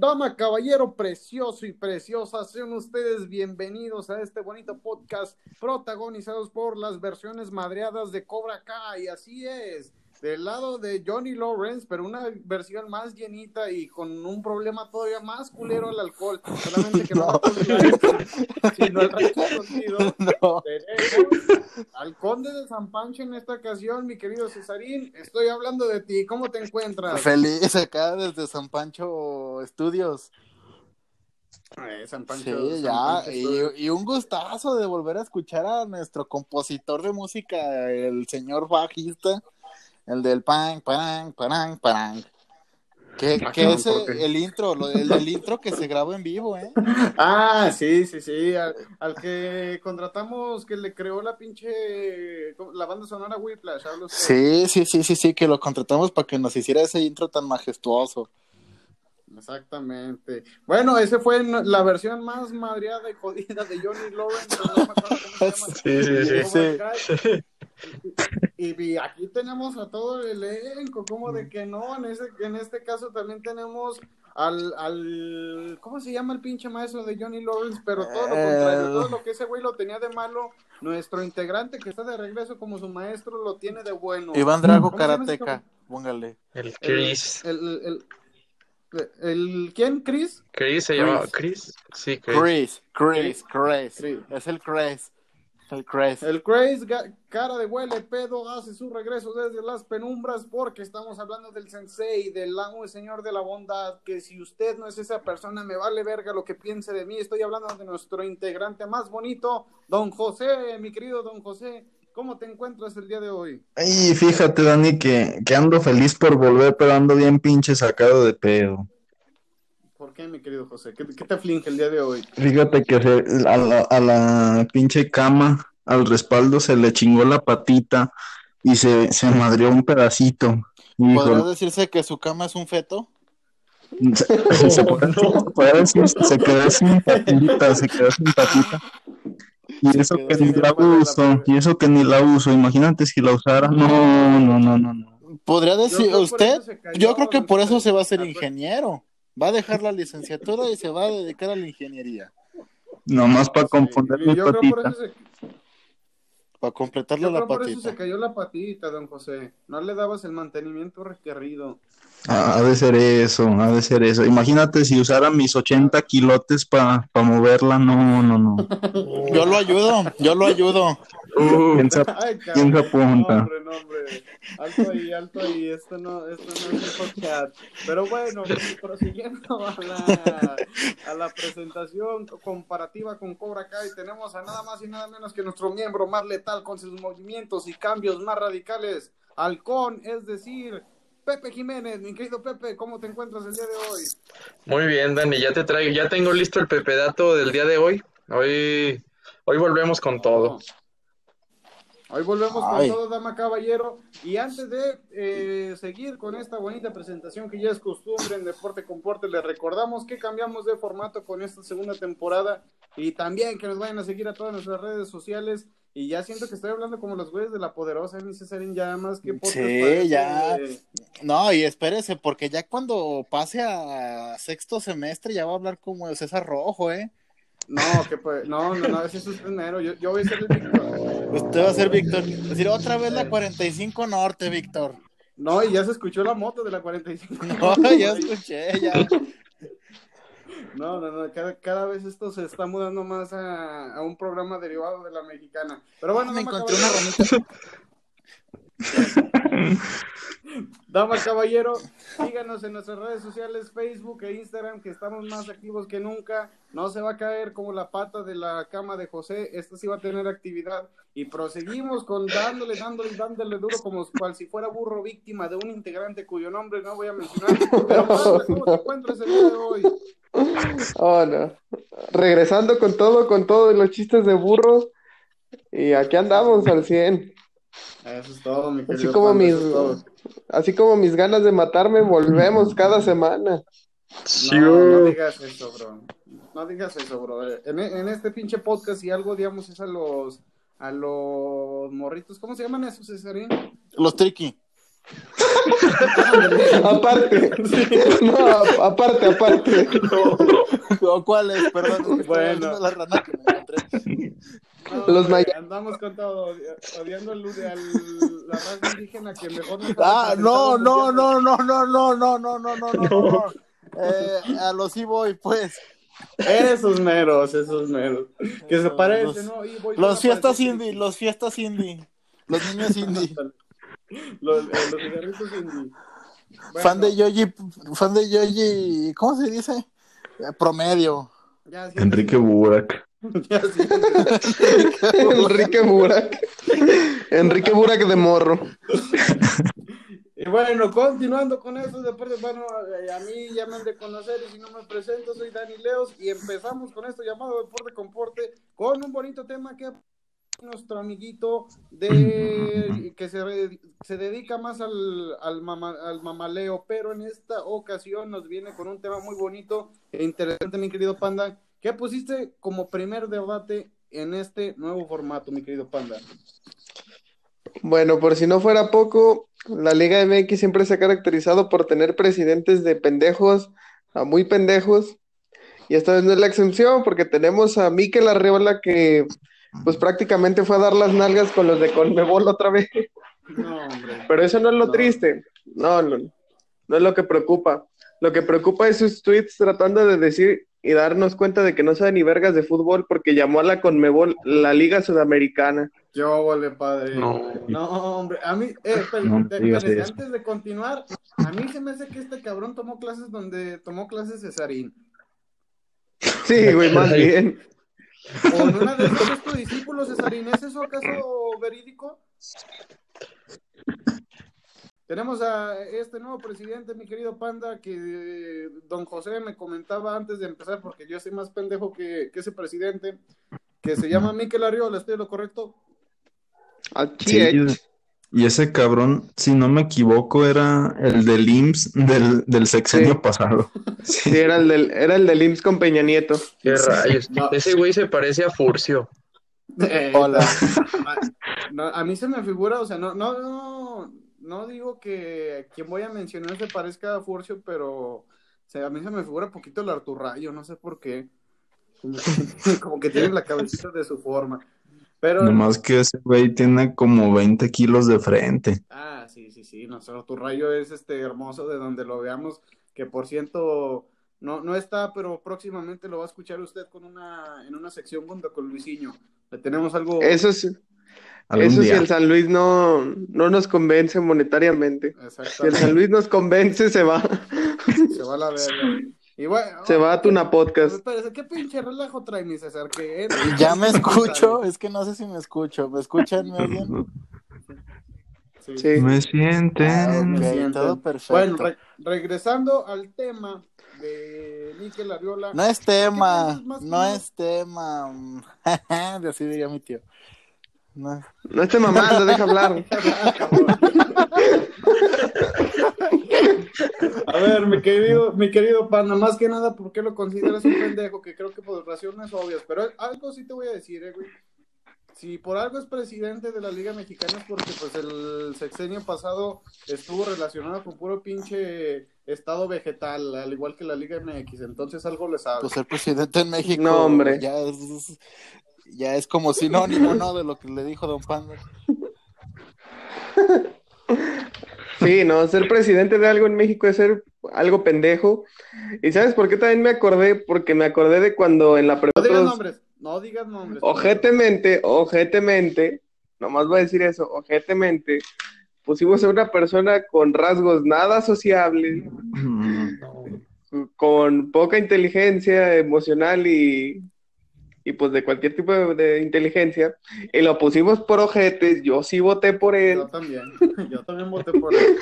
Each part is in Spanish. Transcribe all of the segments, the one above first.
Dama, caballero precioso y preciosa, sean ustedes bienvenidos a este bonito podcast protagonizados por las versiones madreadas de Cobra Kai. Así es, del lado de Johnny Lawrence, pero una versión más llenita y con un problema todavía más culero al alcohol. Solamente que no, no. sino el reconocido. No. Tenemos al conde de San Pancho en esta ocasión, mi querido Cesarín. Estoy hablando de ti. ¿Cómo te encuentras? Feliz acá desde San Pancho Estudios. Eh, San Pancho, sí, San ya, Pancho y, Studios. y un gustazo de volver a escuchar a nuestro compositor de música, el señor bajista, el del pan, pan, pan, pan. Que, Ah, que no, es el intro, lo, el del intro que se grabó en vivo, ¿eh? Ah, sí, sí, sí, al, al que contratamos que le creó la pinche, la banda sonora Whiplash. Sí, sí, sí, sí, sí, que lo contratamos para que nos hiciera ese intro tan majestuoso. Exactamente. Bueno, ese fue no- la versión más madreada y jodida de Johnny Lawrence. no me acuerdo cómo se llama. Sí, sí, sí. Kai. Y, y aquí tenemos a todo el elenco, como de que no, en, ese, en este caso también tenemos al, al, ¿cómo se llama el pinche maestro de Johnny Lawrence? Pero todo lo contrario, todo lo que ese güey lo tenía de malo, nuestro integrante que está de regreso como su maestro lo tiene de bueno. Iván Drago ¿Cómo se llama ese Karateka, póngale. El Chris. El, el, el- el- ¿quién? ¿Chris? Chris se llama Chris. Sí, Chris. Chris, Chris, Chris, Chris. es el Chris, el. El Craze, ga- cara de huele pedo, hace su regreso desde las penumbras porque estamos hablando del sensei, del amo y señor de la bondad, que si usted no es esa persona, me vale verga lo que piense de mí. Estoy hablando de nuestro integrante más bonito, don José, mi querido don José. ¿Cómo te encuentras el día de hoy? Y fíjate, Dani, que, que ando feliz por volver, pero ando bien pinche sacado de pedo. ¿Por qué, mi querido José? ¿Qué, qué te aflige el día de hoy? Fíjate que a la, a la pinche cama, al respaldo, se le chingó la patita y se, se madrió un pedacito. ¿Podría Híjole, decirse que su cama es un feto? se, se puede, puede decir, se quedó sin patita, se quedó sin patita. Y Se eso quedó que sin ni la patita, uso, y eso que ni la uso. Imagínate si la usara. No, no, no, no, no. ¿Podría decir usted? Yo creo que por eso se va a ser ingeniero. Va a dejar la licenciatura y se va a dedicar a la ingeniería. Nomás para componer Sí, mi yo creo por patita. eso se, Para completarle yo la creo por eso patita. se cayó la patita, don José. No le dabas el mantenimiento requerido. Ah, Ha de ser eso, ha de ser eso. Imagínate si usara mis 80 kilotes para moverla. No, no, no. Yo lo ayudo, yo lo ayudo. ¿Quién se, Ay, quién se cabrón, apunta? No, hombre, no, hombre. Alto ahí, alto ahí. Esto no, esto no es un podcast. Pero bueno, prosiguiendo a la, a la presentación comparativa con Cobra Kai, tenemos a nada más y nada menos que nuestro miembro más letal con sus movimientos y cambios más radicales, Halcón, es decir, Pepe Jiménez. Mi querido Pepe, ¿cómo te encuentras el día de hoy? Muy bien, Dani. Ya te traigo, ya tengo listo el pepedato del día de hoy. Hoy, hoy volvemos con todo. Hoy volvemos Ay. con todo, dama caballero. Y antes de eh, seguir con esta bonita presentación que ya es costumbre en Deporte Comporte, les recordamos que cambiamos de formato con esta segunda temporada y también que nos vayan a seguir a todas nuestras redes sociales. Y ya siento que estoy hablando como los güeyes de la poderosa, mi Cesarín, ya más que Sí, parece ya. No, y espérese, porque ya cuando pase a sexto semestre ya va a hablar como César Rojo, ¿eh? No, que pues, no, no, no, ese es usted mero. Yo, yo voy a ser el Víctor. Usted va a ser Víctor. Es decir, otra vez la 45 Norte, Víctor. No, y ya se escuchó la moto de la 45. No, ya escuché, ya. No, no, no, cada, cada vez esto se está mudando más a, a un programa derivado de la mexicana. Pero bueno, Me dama encontré una ramita. dama caballero, síganos en nuestras redes sociales, Facebook e Instagram, que estamos más activos que nunca. No se va a caer como la pata de la cama de José, esta sí va a tener actividad. Y proseguimos con dándole, dándole, dándole duro como cual si fuera burro víctima de un integrante cuyo nombre no voy a mencionar. Pero ¿cómo te día de hoy? Oh, no. Regresando con todo, con todo, los chistes de burros. Y aquí andamos al 100. Eso es todo, mi Así querido como Pablo, mis, eso es todo. así como mis ganas de matarme, volvemos cada semana. No, no digas eso, bro. No digas eso, bro. En, en este pinche podcast, si algo, digamos, es a los a los morritos, ¿cómo se llaman esos, Cesarín? Los triqui. Aparte. No, a- aparte, aparte. ¿O cuál es? Perdón, Bueno. viendo la rana que me encontré. No, Los hombre, maya- andamos con todo, odi- odiando al, al- la raza indígena que mejor nos Ah, no, no, no. no, no, no, no, no, no, no, no, no, no. Eh, a los sí voy, pues. Esos meros, esos meros. Que se Los- parecen, ¿no? Y voy- Los fiestas indie, los fiestas indie. Los niños indie. Los, eh, los cigarritos indie. Bueno, Fan de Yoyi, fan de Yoyi, ¿cómo se dice? Eh, promedio. ya, sí, Enrique Burak. Enrique Burak. Enrique Burak de morro. Y bueno, continuando con esos deportes, bueno, eh, a mí ya me han de conocer y si no me presento, soy Dani Leos y empezamos con esto llamado Deporte con Porte con un bonito tema que nuestro amiguito de que se, se dedica más al, al, mama- al mamaleo, pero en esta ocasión nos viene con un tema muy bonito e interesante, mi querido Panda. ¿Qué pusiste como primer debate en este nuevo formato, mi querido Panda? Bueno, por si no fuera poco, la Liga MX siempre se ha caracterizado por tener presidentes de pendejos a muy pendejos. Y esta vez no es la excepción, porque tenemos a Mikel Arriola que pues prácticamente fue a dar las nalgas con los de Conmebol otra vez. No, hombre. Pero eso no es lo No. triste. No, no, no es lo que preocupa. Lo que preocupa es sus tweets tratando de decir y darnos cuenta de que no sabe ni vergas de fútbol porque llamó a la Conmebol la Liga Sudamericana. Yo, vale, padre. No. No, hombre, a mí, eh, No digas eso. antes de continuar, a mí se me hace que este cabrón tomó clases donde tomó clases Cesarín. Sí, güey, más bien. O en una de esos es tu discípulo Cesarín, ¿es eso acaso verídico? Tenemos a este nuevo presidente, mi querido Panda, que eh, don José me comentaba antes de empezar, porque yo soy más pendejo que, que ese presidente, que se llama Miquel Arriola, ¿estoy lo correcto? Sí, y ese cabrón, si no me equivoco, era el del IMSS del, del sexenio Sí. pasado. Sí, era el del, era el del IMSS con Peña Nieto. ¿Qué rayos? No. Ese güey se parece a Furcio. Eh, Hola. a, no, a mí se me figura, o sea, no, no, no, no digo que quien voy a mencionar se parezca a Furcio, pero o sea, a mí se me figura poquito el Arturrayo, no sé por qué. Como que, como que tiene la cabecita de su forma. Pero, Nomás que ese güey tiene como 20 kilos de frente. ah, sí, sí, sí, nuestro Arturrayo es este hermoso de donde lo veamos, que por ciento no, no está, pero próximamente lo va a escuchar usted con una, en una sección junto con Luisinho. Le tenemos algo. Eso sí, Algún eso si el San Luis no, no nos convence monetariamente. Si el. San Luis nos convence, se va. Se va a la verga. Y bueno, Se va a Tuna Podcast. Espérese, ¿qué pinche relajo trae mi César? Que Ya me escucho, es que no sé si me escucho. ¿Me escuchan? ¿Me oyen? Sí. Sí. Me Ah, sienten. me sienten. todo perfecto. Bueno, re- regresando al tema de Miquel Arriola. No es tema, no es tema. De así diría mi tío. No. No esté mamando, deja hablar. A ver, mi querido, mi querido Panda, más que nada, ¿por qué lo consideras un pendejo? Que creo que por razones obvias, pero algo sí te voy a decir, eh, güey. Si por algo es presidente de la Liga Mexicana es porque pues el sexenio pasado estuvo relacionado con puro pinche estado vegetal, al igual que la Liga MX, entonces algo le sabe. Pues ser presidente en México. No, hombre. Ya es, ya es como sinónimo, ¿no? De lo que le dijo Don Panda. Sí, no, ser presidente de algo en México es ser algo pendejo. ¿Y sabes por qué también me acordé? Porque me acordé de cuando en la No digas pregunta nombres, no digas nombres. ojetemente, ojetemente, nomás voy a decir eso, ojetemente, pusimos a una persona con rasgos nada sociables, Mm, con poca inteligencia emocional y, y pues de cualquier tipo de, de inteligencia, y lo pusimos por ojetes, yo sí voté por él, Yo también, yo también voté por él.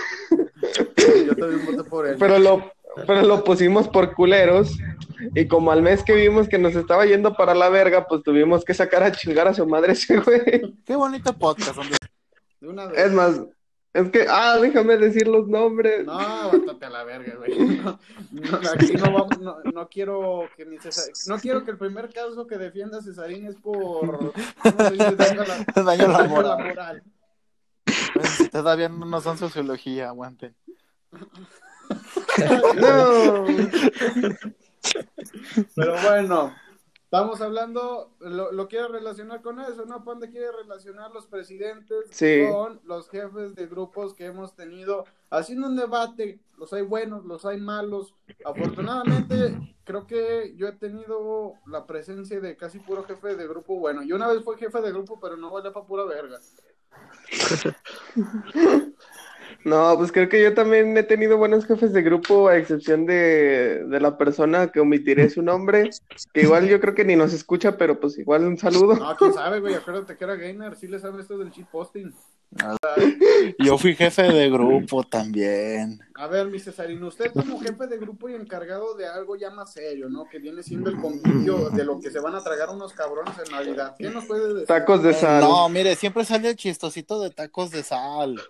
Yo también voté por él. pero lo, pero lo pusimos por culeros, y como al mes que vimos que nos estaba yendo para la verga, pues tuvimos que sacar a chingar a su madre ese güey. Qué bonito podcast. hombre. De una vez. Es más, es que, ah, déjame decir los nombres. No, bátate a la verga, güey. No, no, aquí no vamos, no, no quiero que mi Cesar- no quiero que el primer caso que defienda a Cesarín es por ¿cómo se dice? daño a la, Daño. Pues, todavía no nos son sociología, aguanten. No. Pero bueno, estamos hablando, lo, lo quiero relacionar con eso, ¿no? Panda quiere relacionar los presidentes Sí. con los jefes de grupos que hemos tenido, haciendo un debate, los hay buenos, los hay malos. Afortunadamente, creo que yo he tenido la presencia de casi puro jefe de grupo bueno. Yo una vez fui jefe de grupo, pero no valía para pura verga. No, pues creo que yo también he tenido buenos jefes de grupo, a excepción de, de la persona que omitiré su nombre, que igual yo creo que ni nos escucha, pero pues igual un saludo. No, quién sabe, güey, acuérdate que era gainer, sí le sabe esto del shitposting. Yo fui jefe de grupo también. A ver, mi Cesarino, usted como jefe de grupo y encargado de algo ya más serio, ¿no? Que viene siendo el convivio de lo que se van a tragar unos cabrones en Navidad. ¿Qué nos puede decir? Tacos de sal. No, mire, siempre sale el chistosito de tacos de sal.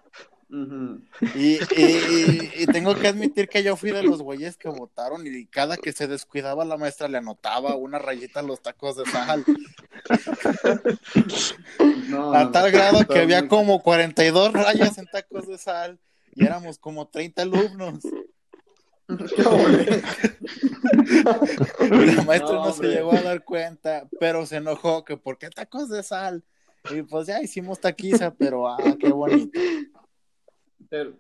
Y, y- y- y tengo que admitir que yo fui de los güeyes que votaron y cada que se descuidaba la maestra le anotaba una rayita a los tacos de sal. No, A tal grado que había como 42 rayas en tacos de sal y éramos como 30 alumnos. La maestra No, no, se llegó a dar cuenta, pero se enojó que ¿por qué tacos de sal? Y pues ya hicimos taquiza, pero ah, qué bonito. Pero-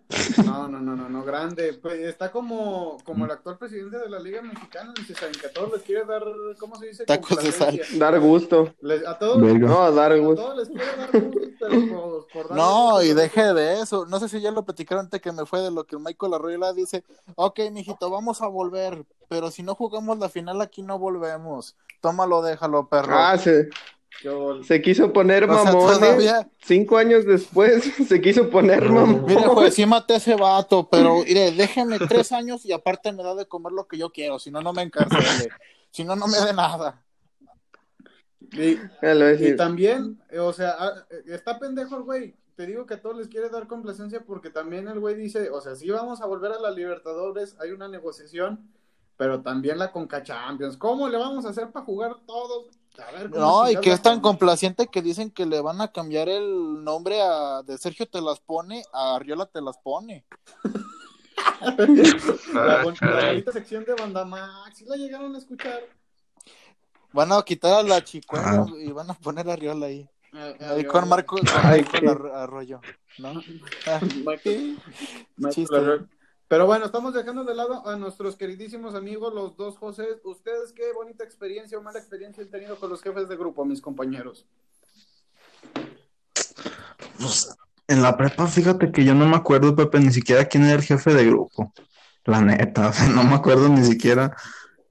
no, no, no, no, no, grande. Pues está como, como el actual presidente de la Liga Mexicana, Cesarino, que a todos les quiere dar, ¿cómo se dice? Tacos de sal. Complacencia. Dar gusto. Les- a todos. No, dar a gusto. todos les quiere dar gusto, pero por, por darles No, gusto, y deje de eso. No sé si ya lo platicaron antes que me fue de lo que Michael Arroyo dice. Ok, mijito, vamos a volver, pero si no jugamos la final aquí no volvemos. Tómalo, déjalo, perro. Ah, se, Se quiso poner O sea, mamones. todavía- Cinco años después se quiso poner mamón. Mire, pues sí maté a ese vato, pero mire, déjeme tres años y aparte me da de comer lo que yo quiero, si no, no me encarcele. Si no, no me dé nada. Y, también, eh, o sea, ah, eh, está pendejo el güey. Te digo que a todos les quiere dar complacencia porque también el güey dice, o sea, sí vamos a volver a la Libertadores, hay una negociación, pero también la Conca Champions. ¿Cómo le vamos a hacer para jugar todos? A ver, ¿cómo No, y que es tan complaciente que dicen que le van a cambiar el nombre a, de Sergio te las pone a Arriola te las pone. La, caray. bonita sección de Bandamax, ¿sí la llegaron a escuchar? Van a quitar a la chicuela Ah. y van a poner a Arriola ahí. Eh, Ahí eh, con Marco, con Ay, Marco Ar- Arroyo, ¿no? Ah, Chiste. Arroyo. Pero bueno, estamos dejando de lado a nuestros queridísimos amigos, los dos José. ¿Ustedes qué bonita experiencia o mala experiencia han tenido con los jefes de grupo, mis compañeros? Pues, en la prepa, fíjate que yo no me acuerdo, Pepe, ni siquiera quién era el jefe de grupo. La neta, no me acuerdo ni siquiera.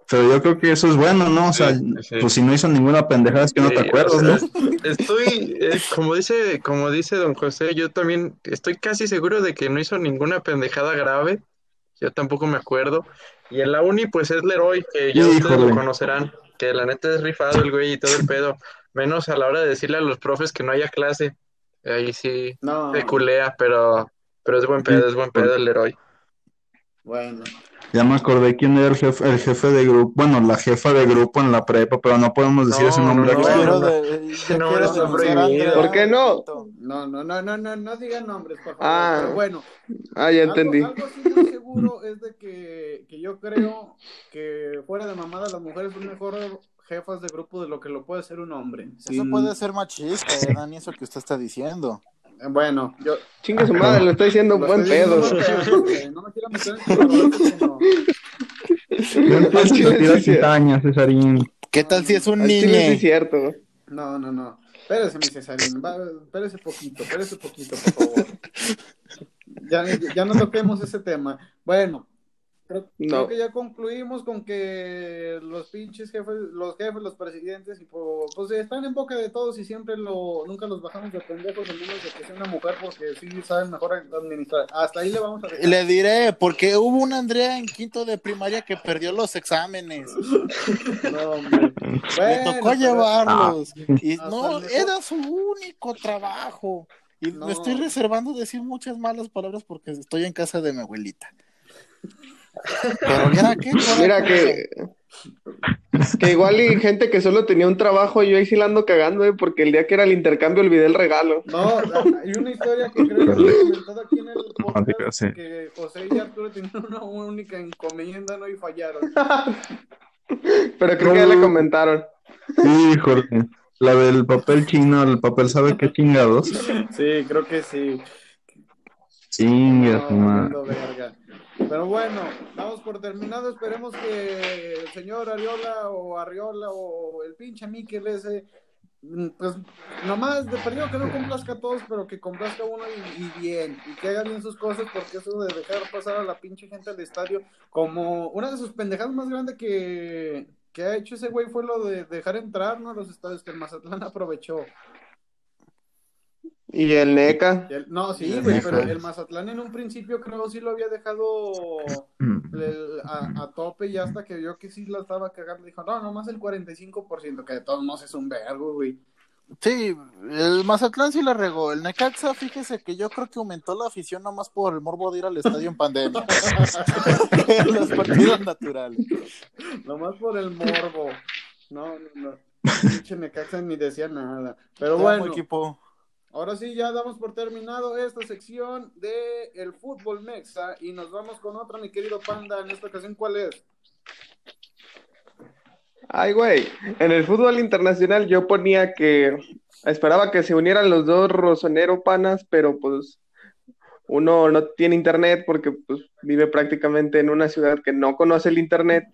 Pero yo creo que eso es bueno, ¿no? O sea, Sí, sí. pues si no hizo ninguna pendejada es que no Sí, te acuerdas, o sea, ¿no? est- Estoy, eh, como dice, como dice don José, yo también estoy casi seguro de que no hizo ninguna pendejada grave. Yo tampoco me acuerdo. Y en la uni, pues es Leroy, que ya ustedes lo conocerán, que la neta es rifado el güey y todo el pedo. Menos a la hora de decirle a los profes que no haya clase. Ahí sí No, se culea, pero, pero es buen pedo, es buen pedo el Leroy. bueno. Ya me acordé quién era el jefe, el jefe de grupo, bueno, la jefa de grupo en la prepa, pero no podemos decir No, ese no, nombre no, aquí. no, no. de- ya No, quiero está denunciar a prohibido. Andrea. ¿Por qué no? No, no, no, no, no, no digan nombres, por favor. Ah. Pero bueno, Ah, ya algo, entendí. algo sí muy seguro es de que, que yo creo que fuera de mamada las mujeres son mejor jefas de grupo de lo que lo puede ser un hombre. Eso puede ser machista, eh, Dani, eso que usted está diciendo. Eh, Bueno, yo Chingue su madre, lo estoy diciendo lo buen pedo. porque no me quiero meter en no. Cierto. cizañas, Cesarín. ¿Qué tal si es un sí es niño? cierto. No, no, no. Espérese, mi Cesarín. Va, espérese poquito, espérese poquito, por favor. Ya, ya no toquemos ese tema. Bueno, creo, que ya concluimos con que los pinches jefes, los jefes, los presidentes, y pues están en boca de todos y siempre lo, nunca los bajamos de pendejos, a menos de que sea una mujer, porque sí saben mejor administrar. Hasta ahí le vamos a dejar. Le diré, porque hubo una Andrea en quinto de primaria que perdió los exámenes. No, hombre. Le Bueno, tocó pero- llevarlos. Y Hasta no, era su único trabajo. Y No. me estoy reservando decir muchas malas palabras porque estoy en casa de mi abuelita. Pero mira qué coraje. Mira que Que igual y gente que solo tenía un trabajo, yo ahí sí la ando cagando, eh, porque el día que era el intercambio olvidé el regalo. No, hay una historia que creo que he comentado aquí en el podcast sí. que José y Arturo tenían una única encomienda, ¿no? Y fallaron. Pero creo que ya le comentaron. Híjole. La del papel chino, el papel sabe qué chingados. Sí, creo que sí. Chinga, No, verga. Pero bueno, damos por terminado. Esperemos que el señor Ariola o Arriola o el pinche Miquel ese, mm, pues nomás de perdido que no complazca a todos, pero que complazca a uno y, bien, y que haga bien sus cosas, porque eso de dejar pasar a la pinche gente al estadio, como una de sus pendejadas más grandes que, que ha hecho ese güey fue lo de dejar entrar ¿no? los estadios que el Mazatlán aprovechó. Y el NECA. Y el- no, sí, güey, pero el Mazatlán en un principio creo sí lo había dejado el- a, a tope y hasta que vio que sí la estaba cagando, dijo, no, nomás el 45%, que de todos modos es un vergo, güey. Sí, el Mazatlán sí la regó. El Necaxa, fíjese que yo creo que aumentó la afición nomás por el morbo de ir al estadio en pandemia. en los partidos naturales. Nomás por el morbo. No, no, no. Pinche Necaxa ni decía nada. Pero bueno, equipo. Ahora sí ya damos por terminado esta sección de el fútbol mexa y nos vamos con otra, mi querido Panda. En esta ocasión, ¿cuál es? Ay, güey. En el fútbol internacional yo ponía que esperaba que se unieran los dos rosonero panas, pero pues uno no tiene internet porque pues vive prácticamente en una ciudad que no conoce el internet.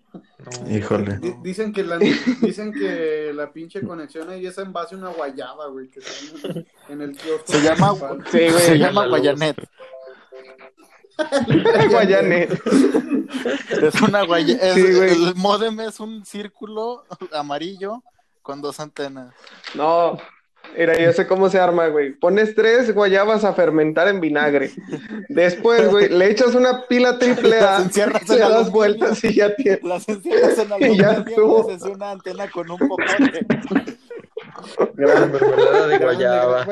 Híjole. Di- Dicen que la dicen que la pinche conexión ahí es en base a una guayaba, güey, que en- en el kiosco. Se llama. Sí, güey. se llama. Guayanet. Guayanet. Es una guaya, es- Sí, güey. el modem es un círculo amarillo con dos antenas. No, mira, yo sé cómo se arma, güey. Pones tres guayabas a fermentar en vinagre. Después, güey, le echas una pila triple A, Las encierras le das aluminio. vueltas y ya tienes. Las encierras en Y ya aluminio y haces una antena con un popote. Gran mermelada de guayaba.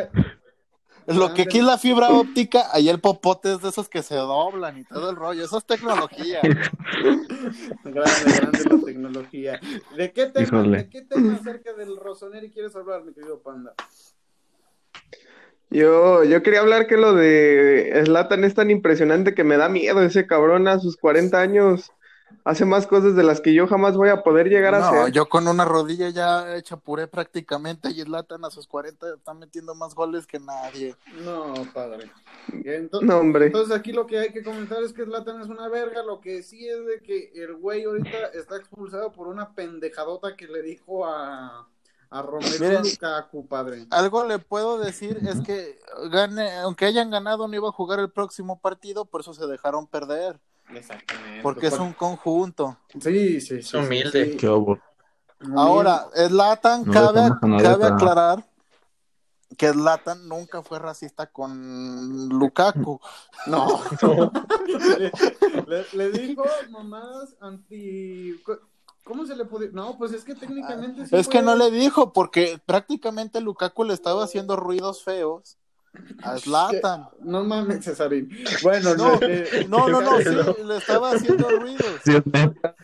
Lo que aquí es la fibra óptica, ahí el popote es de esos que se doblan y todo el rollo. Eso es tecnología. Grande, grande la tecnología. ¿De qué tema, Híjole. ¿de qué tema acerca del Rosoneri quieres hablar, mi querido Panda? Yo, yo quería hablar que lo de Zlatan es tan impresionante que me da miedo ese cabrón a sus 40 años. Hace más cosas de las que yo jamás voy a poder llegar a No, hacer. yo con una rodilla ya hecha puré prácticamente y Zlatan a sus 40 está metiendo más goles que nadie. No, padre. Entonces, No, hombre. entonces aquí lo que hay que comentar es que Zlatan es una verga. Lo que sí es de que el güey ahorita está expulsado por una pendejadota que le dijo a, a Miren. Lukaku, padre. Algo le puedo decir es que gane, aunque hayan ganado no iba a jugar el próximo partido, por eso se dejaron perder, Exactamente. porque es un conjunto. Sí, sí, sí. Es humilde. sí. Qué obo. Ahora, Zlatan, No cabe, cabe aclarar que Zlatan nunca fue racista con Lukaku. No. le, le dijo mamás anti. ¿Cómo se le puede.? No, pues es que técnicamente. sí Es que no le dijo, porque prácticamente Lukaku le estaba haciendo ruidos feos a Zlatan. No mames, Cesarín. Bueno, No, no, no, no, sí, le estaba haciendo ruidos. Sí, es neta.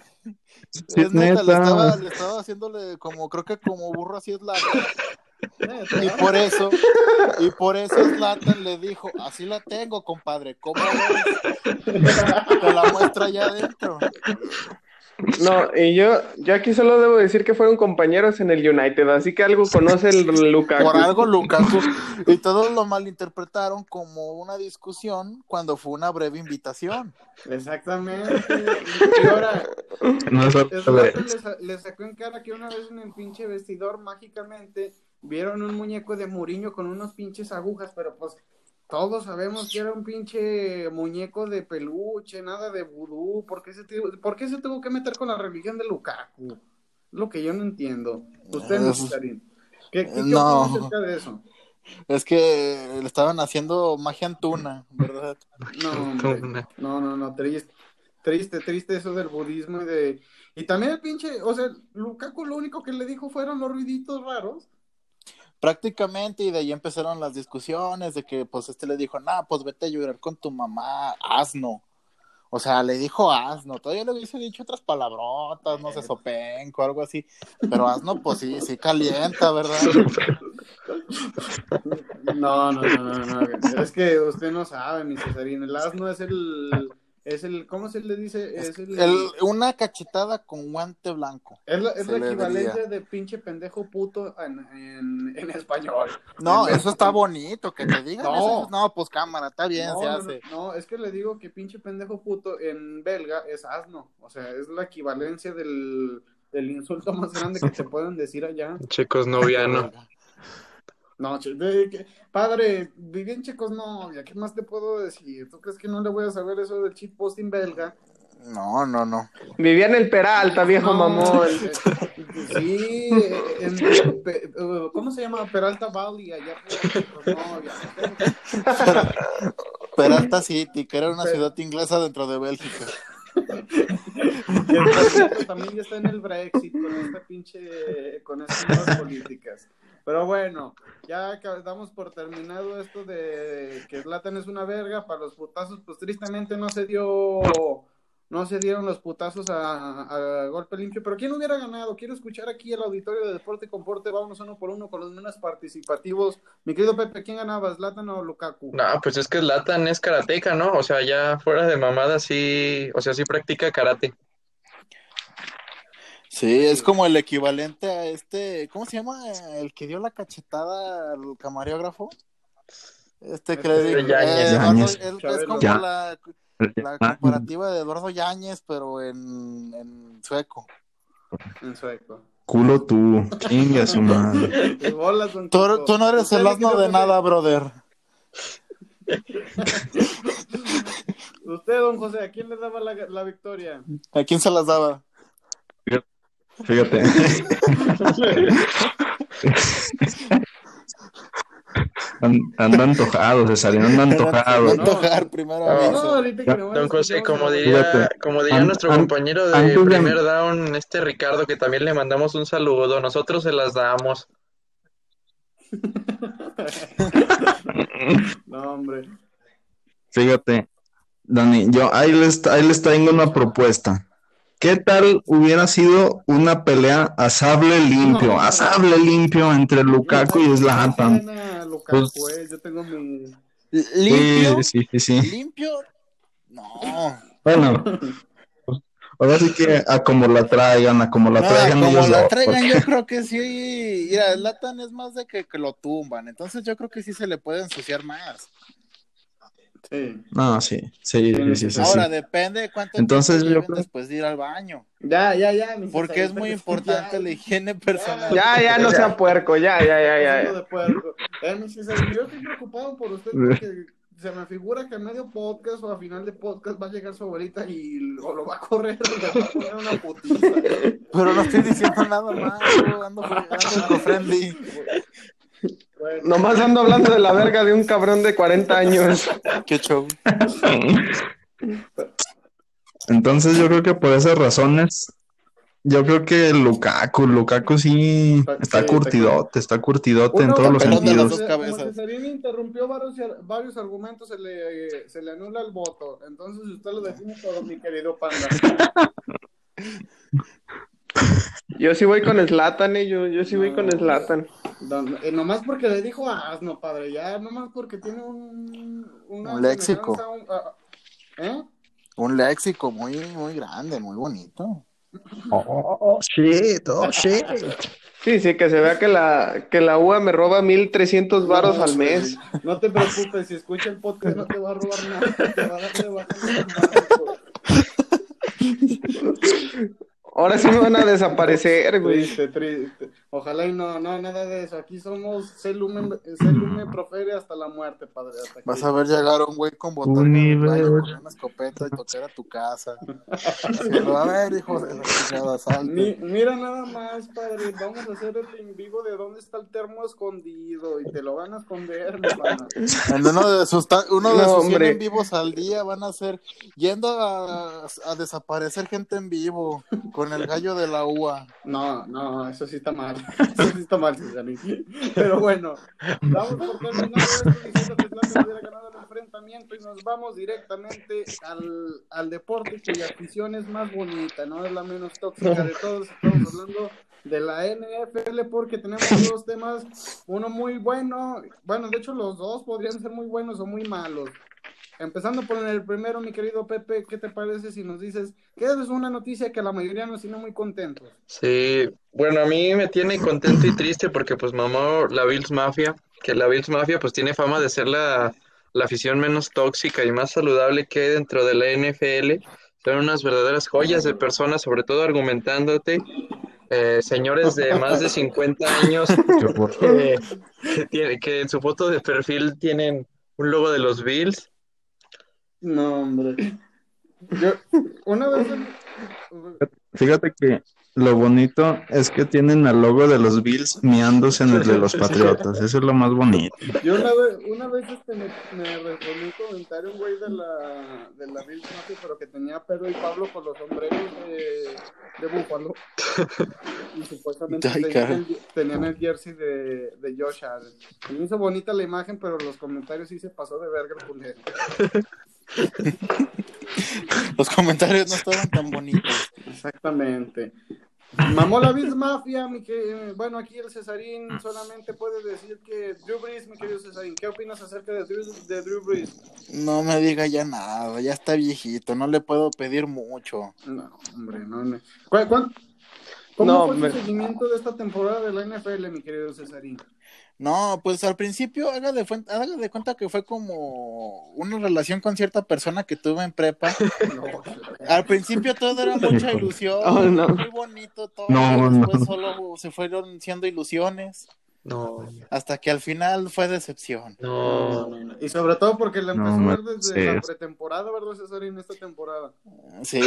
Sí, Es es neta, le estaba, le estaba haciéndole como, creo que como burro así es Zlatan. Neta. Y por eso, y por eso Zlatan le dijo, así la tengo, compadre, ¿cómo ves? Te la muestra allá adentro. No, y yo, yo aquí solo debo decir que fueron compañeros en el United, así que algo conoce el Lukaku. Por algo Lukaku, y todos lo malinterpretaron como una discusión cuando fue una breve invitación. Exactamente. Y ahora, No es al Zlatan revés. le, sa- le sacó en cara que una vez en el pinche vestidor mágicamente vieron un muñeco de Muriño con unos pinches agujas, pero pues todos sabemos que era un pinche muñeco de peluche, nada de vudú. ¿Por qué se, por qué se tuvo que meter con la religión de Lukaku? Lo que yo no entiendo. Usted, Cesarín, ¿qué, qué, qué No. opina acerca de eso? Es que le estaban haciendo magia antuna, ¿verdad? No, hombre. No, no, no, triste, triste, triste eso del budismo y de... Y también el pinche, o sea, Lukaku lo único que le dijo fueron los ruiditos raros. Prácticamente, y de ahí empezaron las discusiones de que, pues, este le dijo, nah, pues vete a llorar con tu mamá, asno. O sea, le dijo asno, todavía le hubiese dicho otras palabrotas, no sé, sopenco, algo así. Pero asno, pues sí, sí calienta, ¿verdad? No, no, no, no, no. Es que usted no sabe, mi Cesarín. El asno es el. Es el. ¿Cómo se le dice? Es el. El- una cachetada con guante blanco. es la, es se la le equivalencia diría. de pinche pendejo puto en, en, en español. No, En- eso está bonito, que te digan No. eso. No, pues cámara, está bien, No, se no, hace. no, no, es que le digo que pinche pendejo puto en belga es asno. O sea, es la equivalencia del, del insulto más grande que te pueden decir allá. Chicos noviano. No, de que- padre, viví en Checoslovia, ¿qué más te puedo decir? ¿Tú crees que no le voy a saber eso del cheat posting belga? No, no, no. Vivía en el Peralta, viejo No, mamón. eh, Sí, eh, en, pe- eh, ¿cómo se llama? Peralta Valley, allá por Checoslovia. Peralta City, que era una ciudad inglesa dentro de Bélgica. Y también ya está en el Brexit con esta pinche, con estas nuevas políticas. Pero bueno, ya que damos por terminado esto de que Zlatan es una verga, para los putazos, pues tristemente no se dio, no se dieron los putazos a, a golpe limpio, pero ¿quién hubiera ganado? Quiero escuchar aquí el auditorio de Deporte con Porte, vámonos uno por uno con los menos participativos. Mi querido Pepe, ¿quién ganaba, Zlatan o Lukaku? No, pues es que Zlatan es karateca, ¿no? O sea, ya fuera de mamada sí, o sea, sí practica karate. Sí, es como el equivalente a este, ¿cómo se llama? El que dio la cachetada al camarógrafo. Este que le Este, dijo, Yáñez. eh, Eduardo, Yáñez. él- es como la, la comparativa de Eduardo Yáñez, pero en, en sueco. En sueco. culo tú, chinga su madre. Tú, tú no eres el asno de nada, brother. Usted, don José, ¿a quién le daba la, la victoria? ¿A quién se las daba? Fíjate. An- Anda antojado, César, anda antojado. Me antojar primero No. No, ahorita que me voy a Don José, como diría, como diría nuestro an- compañero de- primer down, este Ricardo, que también le mandamos un saludo, nosotros se las damos. No, hombre. Fíjate, Dani, yo ahí les, ahí les traigo una propuesta. ¿Qué tal hubiera sido una pelea a sable limpio, a sable limpio entre Lukaku y Zlatan? Lukaku, Pues- eh, Yo tengo mi. ¿Limpio? Sí, sí, sí, sí. ¿Limpio? No. Bueno, ahora sí que a como la traigan, a como la No, traigan como ellos la traigan, porque- yo creo que sí. Mira, el Latan es más de que, que lo tumban. Entonces yo creo que sí se le puede ensuciar más. Sí. No, sí, sí, sí, sí, sí, Ahora sí. depende de cuánto Entonces, tiempo yo creo- después de ir al baño. Ya, ya, ya. Porque es muy importante ya, la higiene personal. Ya, ya, no sea puerco, ya, ya, ya, ya. ya. de puerco. Eh, yo estoy preocupado por usted porque se me figura que a medio podcast o a final de podcast va a llegar su abuelita y lo, lo va a correr y le va a poner una putiza. Pero no estoy diciendo nada más. yo ando, eco-friendly. Bueno, Nomás ando hablando de la verga de un cabrón de 40 años. Qué show. Entonces yo creo que por esas razones, yo creo que Lukaku, Lukaku sí está Sí, curtidote, está curtidote en todos los sentidos. Cesarín interrumpió varios, varios argumentos, se le, se le anula el voto. Entonces usted lo define todo, mi querido panda. Yo sí voy con Slatan, eh, yo, yo sí voy con Slatan. No, eh, nomás porque le dijo asno, padre, ya, nomás porque tiene un... una Un léxico. un- ah, ¿Eh? Un léxico muy, muy grande, muy bonito. Oh, shit, oh, shit. Sí, sí, que se vea que la, que la UA me roba 1300 varos al mes. No te preocupes, si escucha el podcast no te va a robar nada, te va a dar de baja. Ahora sí me van a desaparecer, güey. Triste, triste. Ojalá y no, no, nada de eso. Aquí somos Celume, Celume profere hasta la muerte, padre. hasta Vas a ver llegar un güey con botón Universo. con una escopeta y tocar a tu casa. A ver, hijo de la chingada. Mi- mira nada más, padre. Vamos a hacer el en vivo de dónde está el termo escondido y te lo van a esconder, mi pana. En uno de sus, uno de No, sus 100 hombre. en vivos al día van a ser yendo a, a desaparecer gente en vivo con el gallo de la UA. No, no, eso sí está mal. Eso sí está mal, Cesarín. Pero bueno, vamos por terminar esto diciendo que Zlatan hubiera ganado el enfrentamiento y nos vamos directamente al, al deporte cuya afición es más bonita, no es la menos tóxica de todos. Estamos hablando de la NFL porque tenemos dos temas, uno muy bueno, bueno, de hecho los dos podrían ser muy buenos o muy malos. Empezando por el primero, mi querido Pepe, ¿qué te parece si nos dices que es una noticia que a la mayoría nos tiene muy contentos? Sí, bueno, a mí me tiene contento y triste porque pues mamó la Bills Mafia, que la Bills Mafia pues tiene fama de ser la, la afición menos tóxica y más saludable que hay dentro de la NFL. Son unas verdaderas joyas de personas, sobre todo argumentándote eh, señores de más de 50 años que, que, tiene- que en su foto de perfil tienen un logo de los Bills. No, hombre. Yo, una vez, Fíjate que lo bonito es que tienen al logo de los Bills miándose en el de los Patriotas. Eso es lo más bonito. yo una vez, una vez este, me, me respondió un comentario un güey de la, de la Bills Mafia, pero que tenía Pedro y Pablo con los sombreros de, de búfalo. Y supuestamente Ay, tenían el jersey de, de Josh Allen. Me hizo bonita la imagen, pero los comentarios sí se pasó de verga el culero. Los comentarios no estaban tan bonitos. Exactamente. Mamó la Bills Mafia, mi que, bueno, aquí el Cesarín solamente puede decir que Drew Brees, mi querido Cesarín, ¿qué opinas acerca de Drew, de Drew Brees? No me diga ya nada, ya está viejito, no le puedo pedir mucho. No, hombre, no. no. ¿Cuál- cuál- ¿Cómo No, fue tu seguimiento de esta temporada de la NFL, mi querido Cesarín? No, pues al principio haga de, haga de cuenta que fue como una relación con cierta persona que tuve en prepa. No, Al principio todo era mucha ilusión, Oh, no. muy bonito todo, No, y después no. solo se fueron siendo ilusiones, No, hasta que al final fue decepción. no. Y sobre todo porque la No, empezó a ver desde sí. la pretemporada, ¿verdad, Cesarín? Esta temporada. Sí,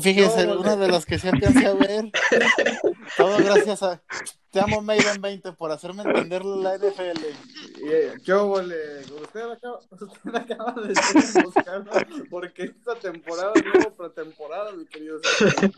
fíjese, No, una de las que se alcancé a ver. Todo gracias a Te amo Maiden 20 por hacerme entender la NFL. Y, eh, ¿Qué? Usted acaba, usted acaba de ser buscando porque esta temporada no hubo pretemporada, mi querido Cesarín.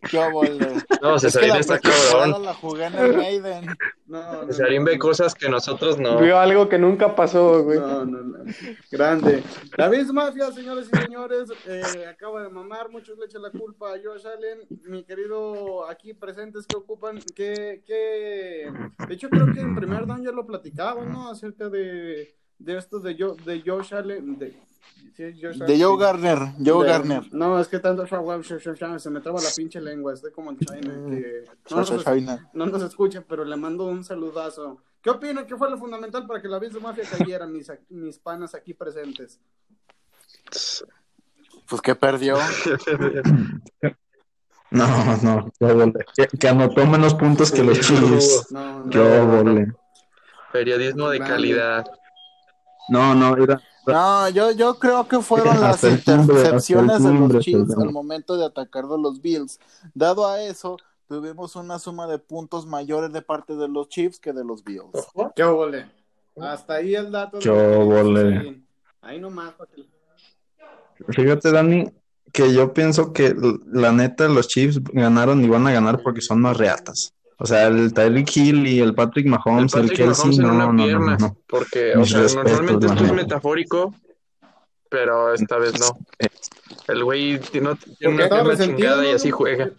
Qué óvole. No, Es que Cesarín está cabrón. la jugué en el Maiden. No, no, Cesarín no. ve cosas que nosotros no. Vio algo que nunca pasó, güey. No, no, no. Grande. La Bills Mafia, señores y señores, eh, acaba de mamar. Muchos le echan la culpa a Josh Allen. Mi querido, aquí presentes que ocupan, que, que... De hecho, creo que en primer down ya lo platicaba, ¿no? Acerca de, de esto de, Jo- de Josh Allen. De, sí, Josh De Joe. Garner, Joe De- Garner. No, es que tanto se me traba la pinche lengua. Estoy como el China. Que no, nos, China. no nos escucha, pero le mando un saludazo. ¿Qué opinan que fue lo fundamental para que la Bills Mafia cayera, mis, mis panas aquí presentes? Pues que perdió. No, no, qué que, que anotó menos puntos que los Chiefs. No, no. Qué. Periodismo de calidad. No, no, era. No, yo, yo creo que fueron Hasta las intercepciones de los Chiefs al momento de atacar de los Bills. Dado a eso, tuvimos una suma de puntos mayores de parte de los Chiefs que de los Bills. ¿Qué óvole? Hasta ahí el dato. de Qué. Cesarín. Ahí nomás. Fíjate, Dani, que yo pienso que la neta los Chiefs ganaron y van a ganar porque son más reatas. O sea, el Tyreek Hill y el Patrick El Mahomes, el, Patrick Kelsey, Mahomes en no, una no, no, pierna. no, no. Porque, o Mis sea, respetos, normalmente esto es metafórico, pero esta vez no. El güey tiene una pierna chingada y ¿no? así juega.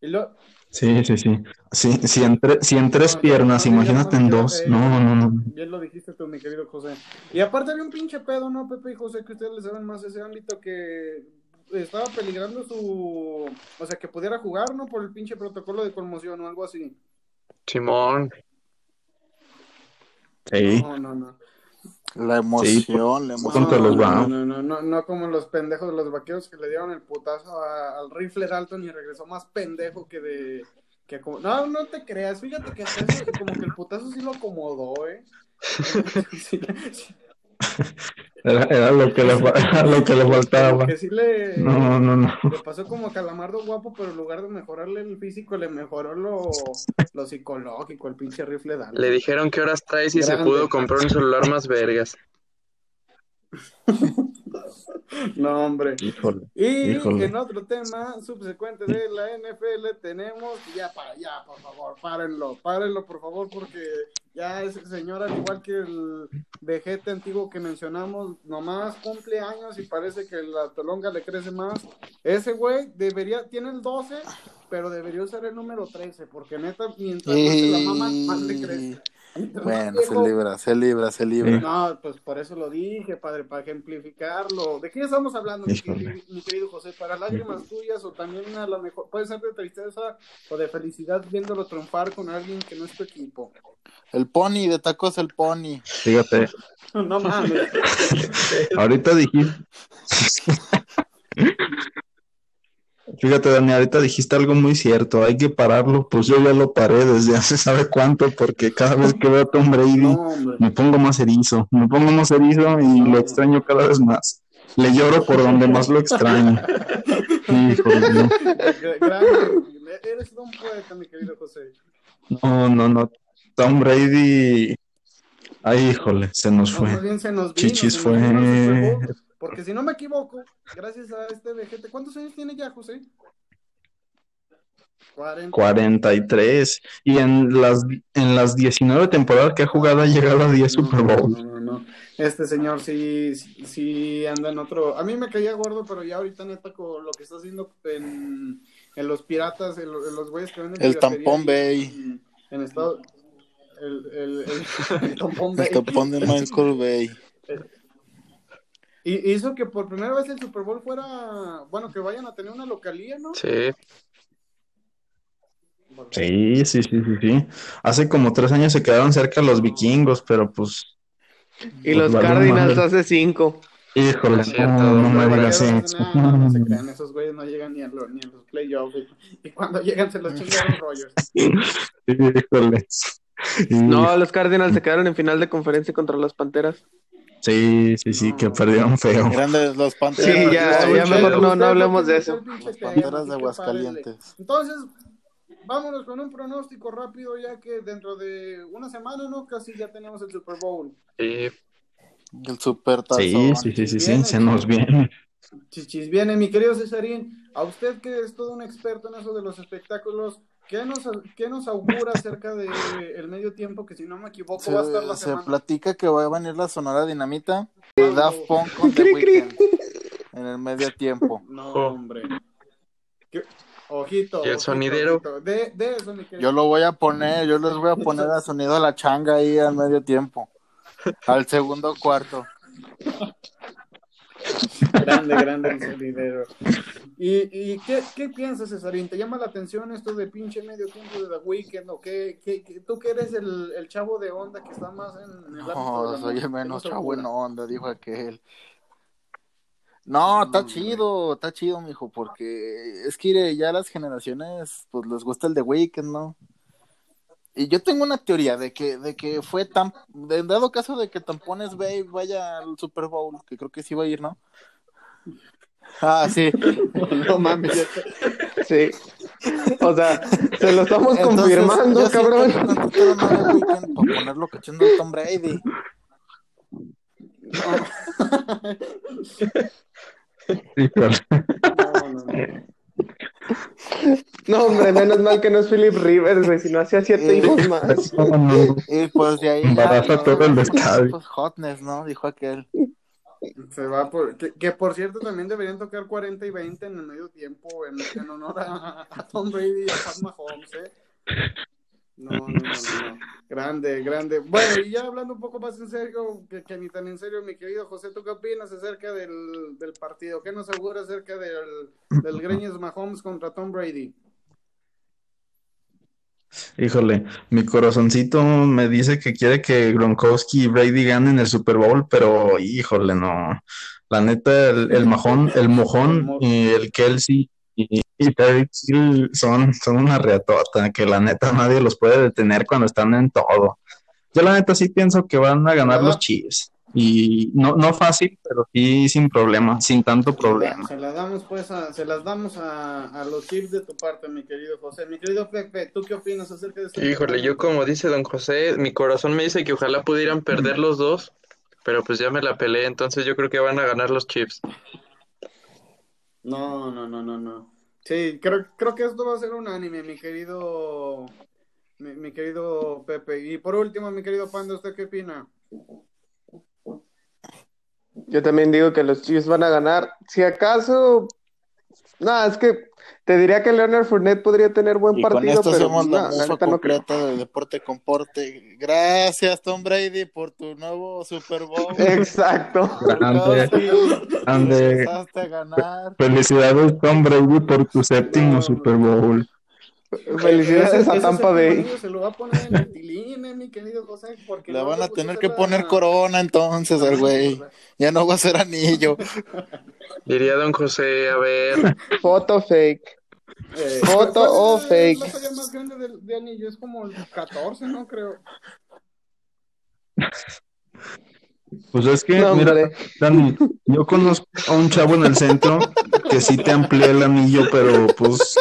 Y lo- Sí, sí, sí. Sí, si en, tre- si en tres No, piernas, no, no, imagínate no, en no, dos. eh, No, no, no. Bien lo dijiste tú, mi querido José. Y aparte había un pinche pedo, ¿no, Pepe y José? Que ustedes le saben más ese ámbito que estaba peligrando su... O sea, que pudiera jugar, ¿no? Por el pinche protocolo de conmoción o algo así. Simón. Sí. No, no, no. La emoción, la por- emoción. Los no, no, no, no, no como los pendejos de los vaqueros que le dieron el putazo a- al rifle Dalton y regresó más pendejo que de... Que como... No, no te creas, fíjate que hasta eso, como que el putazo sí lo acomodó, ¿eh? Sí, sí, Era, era lo que le, fa- era lo que le como faltaba. que sí le... No, no, no. Le pasó como Calamardo guapo, pero en lugar de mejorarle el físico, le mejoró lo, lo psicológico, el pinche rifle Dalton. Le dijeron qué horas traes y se pudo comprar un celular más vergas. No, hombre. Híjole. Y Híjole. en otro tema subsecuente de la NFL tenemos, ya para, ya, por favor, párenlo, párenlo, por favor, porque ya ese señor, al igual que el vejete antiguo que mencionamos, nomás cumple años y parece que la tolonga le crece más. Ese güey debería, tiene el 12, pero debería usar el número 13, porque neta, mientras más se la maman, más le crece. Bueno, se libra, se libra, se libra. no, pues por eso lo dije, padre, para ejemplificarlo. ¿De qué estamos hablando, mi mi querido José? ¿Para lágrimas tuyas o también a lo mejor puede ser de tristeza o de felicidad viéndolo triunfar con alguien que no es tu equipo? El pony, de tacos el pony. Fíjate, No mames. ahorita dijiste. Fíjate, Dani, ahorita dijiste algo muy cierto. Hay que pararlo. Pues yo ya lo paré desde hace sabe cuánto, porque cada vez que veo a Tom Brady No, me pongo más erizo. Me pongo más erizo y lo extraño cada vez más. Le lloro por donde más lo extraño. Híjole. Eres un poeta, mi querido José. No, no, no. Tom Brady. Ay, híjole, se nos No, fue. más bien se nos vino, Chichis se nos fue. Porque si no me equivoco, gracias a este vejete, ¿cuántos años tiene ya, José? 40. 43. Y en las, en las 19 temporadas que ha jugado ha llegado a 10 Super Bowl. No, no, no. Este señor sí, sí, sí anda en otro. A mí me caía gordo, pero ya ahorita neta con lo que está haciendo en, en los piratas, en, lo- en los güeyes que venden El Tampón Bay. En, en Estado- El, el, el- el Tampón Bay. El tapón de Michael Bay. Y hizo que por primera vez el Super Bowl fuera. Bueno, que vayan a tener una localía, ¿no? Sí, Sí, sí, sí, sí, sí. Hace como tres años se quedaron cerca los vikingos, pero pues, Y los Pues valió Cardinals madre. hace cinco. híjole, cierto, no, no me digas eso. no, no se crean, esos güeyes no llegan ni a, los, ni a los playoffs. Y, cuando llegan se los chingaron rollos. Híjole. No, los Cardinals se quedaron en final de conferencia contra las Panteras. Sí, sí, sí, que perdieron feo. Grandes los panteras. Sí, ya- ya mejor no- no hablemos de eso. panteras de Aguascalientes. Entonces, vámonos con un pronóstico rápido, ya que dentro de una semana, ¿no? Casi ya tenemos el Super Bowl. sí. El super tazón. Sí, sí, sí, sí, sí, se nos viene. Chichis viene, mi querido Cesarín. A usted que es todo un experto en eso de los espectáculos, ¿qué nos, qué nos augura acerca del el medio tiempo? Que si no me equivoco, va a estar la Se, se semana. platica que va a venir la Sonora Dinamita de Daft Punk con The. Weeknd en el medio tiempo. No, Ojo. hombre. ¿Qué? Ojito. ¿Y el ojito, sonidero? ojito. De, de eso, mi querido. Yo lo voy a poner, yo les voy a poner a sonido a la changa ahí al medio tiempo. Al segundo cuarto. Grande, grande el sonidero. ¿Y, y qué, qué piensas, Cesarín? ¿Te llama la atención esto de pinche medio tiempo de The Weeknd? ¿O qué, qué- tú que eres el, el chavo de onda que está más en el ámbito de No, la soy el menos ¿qué nos chavo en onda, dijo aquel. No, está No, chido, está chido, mijo, porque es que ya las generaciones, pues les gusta el de Weekend, ¿no? Y yo tengo una teoría de que, de que fue tan, de dado caso de que Tampones Bay vaya al Super Bowl, que creo que sí va a ir, ¿no? Ah, sí. No mames. Sí. O sea, se lo estamos Entonces, confirmando, cabrón. para ponerlo cachando a Tom Brady. No, hombre, menos mal que no es Philip Rivers, güey, si no hacía siete hijos más. Y pues de ahí. ya, Embaraza ¿no? todo el Pues, estadio. Pues hotness, ¿no? Dijo aquel. Se va por, que, que por cierto también deberían tocar 40 y 20 en el medio tiempo en, en honor a, Tom Brady y a Pat Mahomes, ¿eh? No, no, no, no. Grande, grande. Bueno, y ya hablando un poco más en serio, que, ni tan en serio, mi querido José, ¿tú qué opinas acerca del, del partido? ¿Qué nos augura acerca del, del Greñas Mahomes contra Tom Brady? Híjole, mi corazoncito me dice que quiere que Gronkowski y Brady ganen el Super Bowl, pero híjole, no. La neta, el, el majón, el mojón y el Kelsey y, y Hill son, son una reatota que la neta nadie los puede detener cuando están en todo. Yo la neta sí pienso que van a ganar los Chiefs. Y no, no fácil, pero sí sin problema, sin tanto problema. Se las damos pues a, se las damos a, a los Chiefs de tu parte, mi querido José. Mi querido Pepe, ¿tú qué opinas acerca de este Híjole, yo como dice don José, mi corazón me dice que ojalá pudieran perder los dos, pero pues ya me la peleé, entonces yo creo que van a ganar los Chiefs. No, no, no, no, no. Sí, creo, creo que esto va a ser un anime, mi querido, mi, mi querido Pepe. Y por último, mi querido Panda, ¿usted qué opina? Yo también digo que los Chiefs van a ganar. Si acaso, no, es que te diría que Leonard Fournette podría tener buen Y con partido, esto pero no, la no creo. completa de Deporte con Porte. Gracias, Tom Brady, por tu nuevo Super Bowl. Exacto. Grande, grande. empezaste a ganar. Felicidades, Tom Brady, por tu séptimo Super Bowl. Felicidades a Tampa Bay. Se lo va a poner en el tilín, eh, mi querido José, porque Le no van a tener que la- poner corona entonces al güey. Ya no va a ser anillo. Diría don José, a ver, Foto fake. Eh, ¿Foto ¿cuál o es fake? La talla más grande de, de anillo es como el 14, ¿no? Creo. Pues es que, No, mira, yo conozco a un chavo en el centro que sí te amplía el anillo, pero pues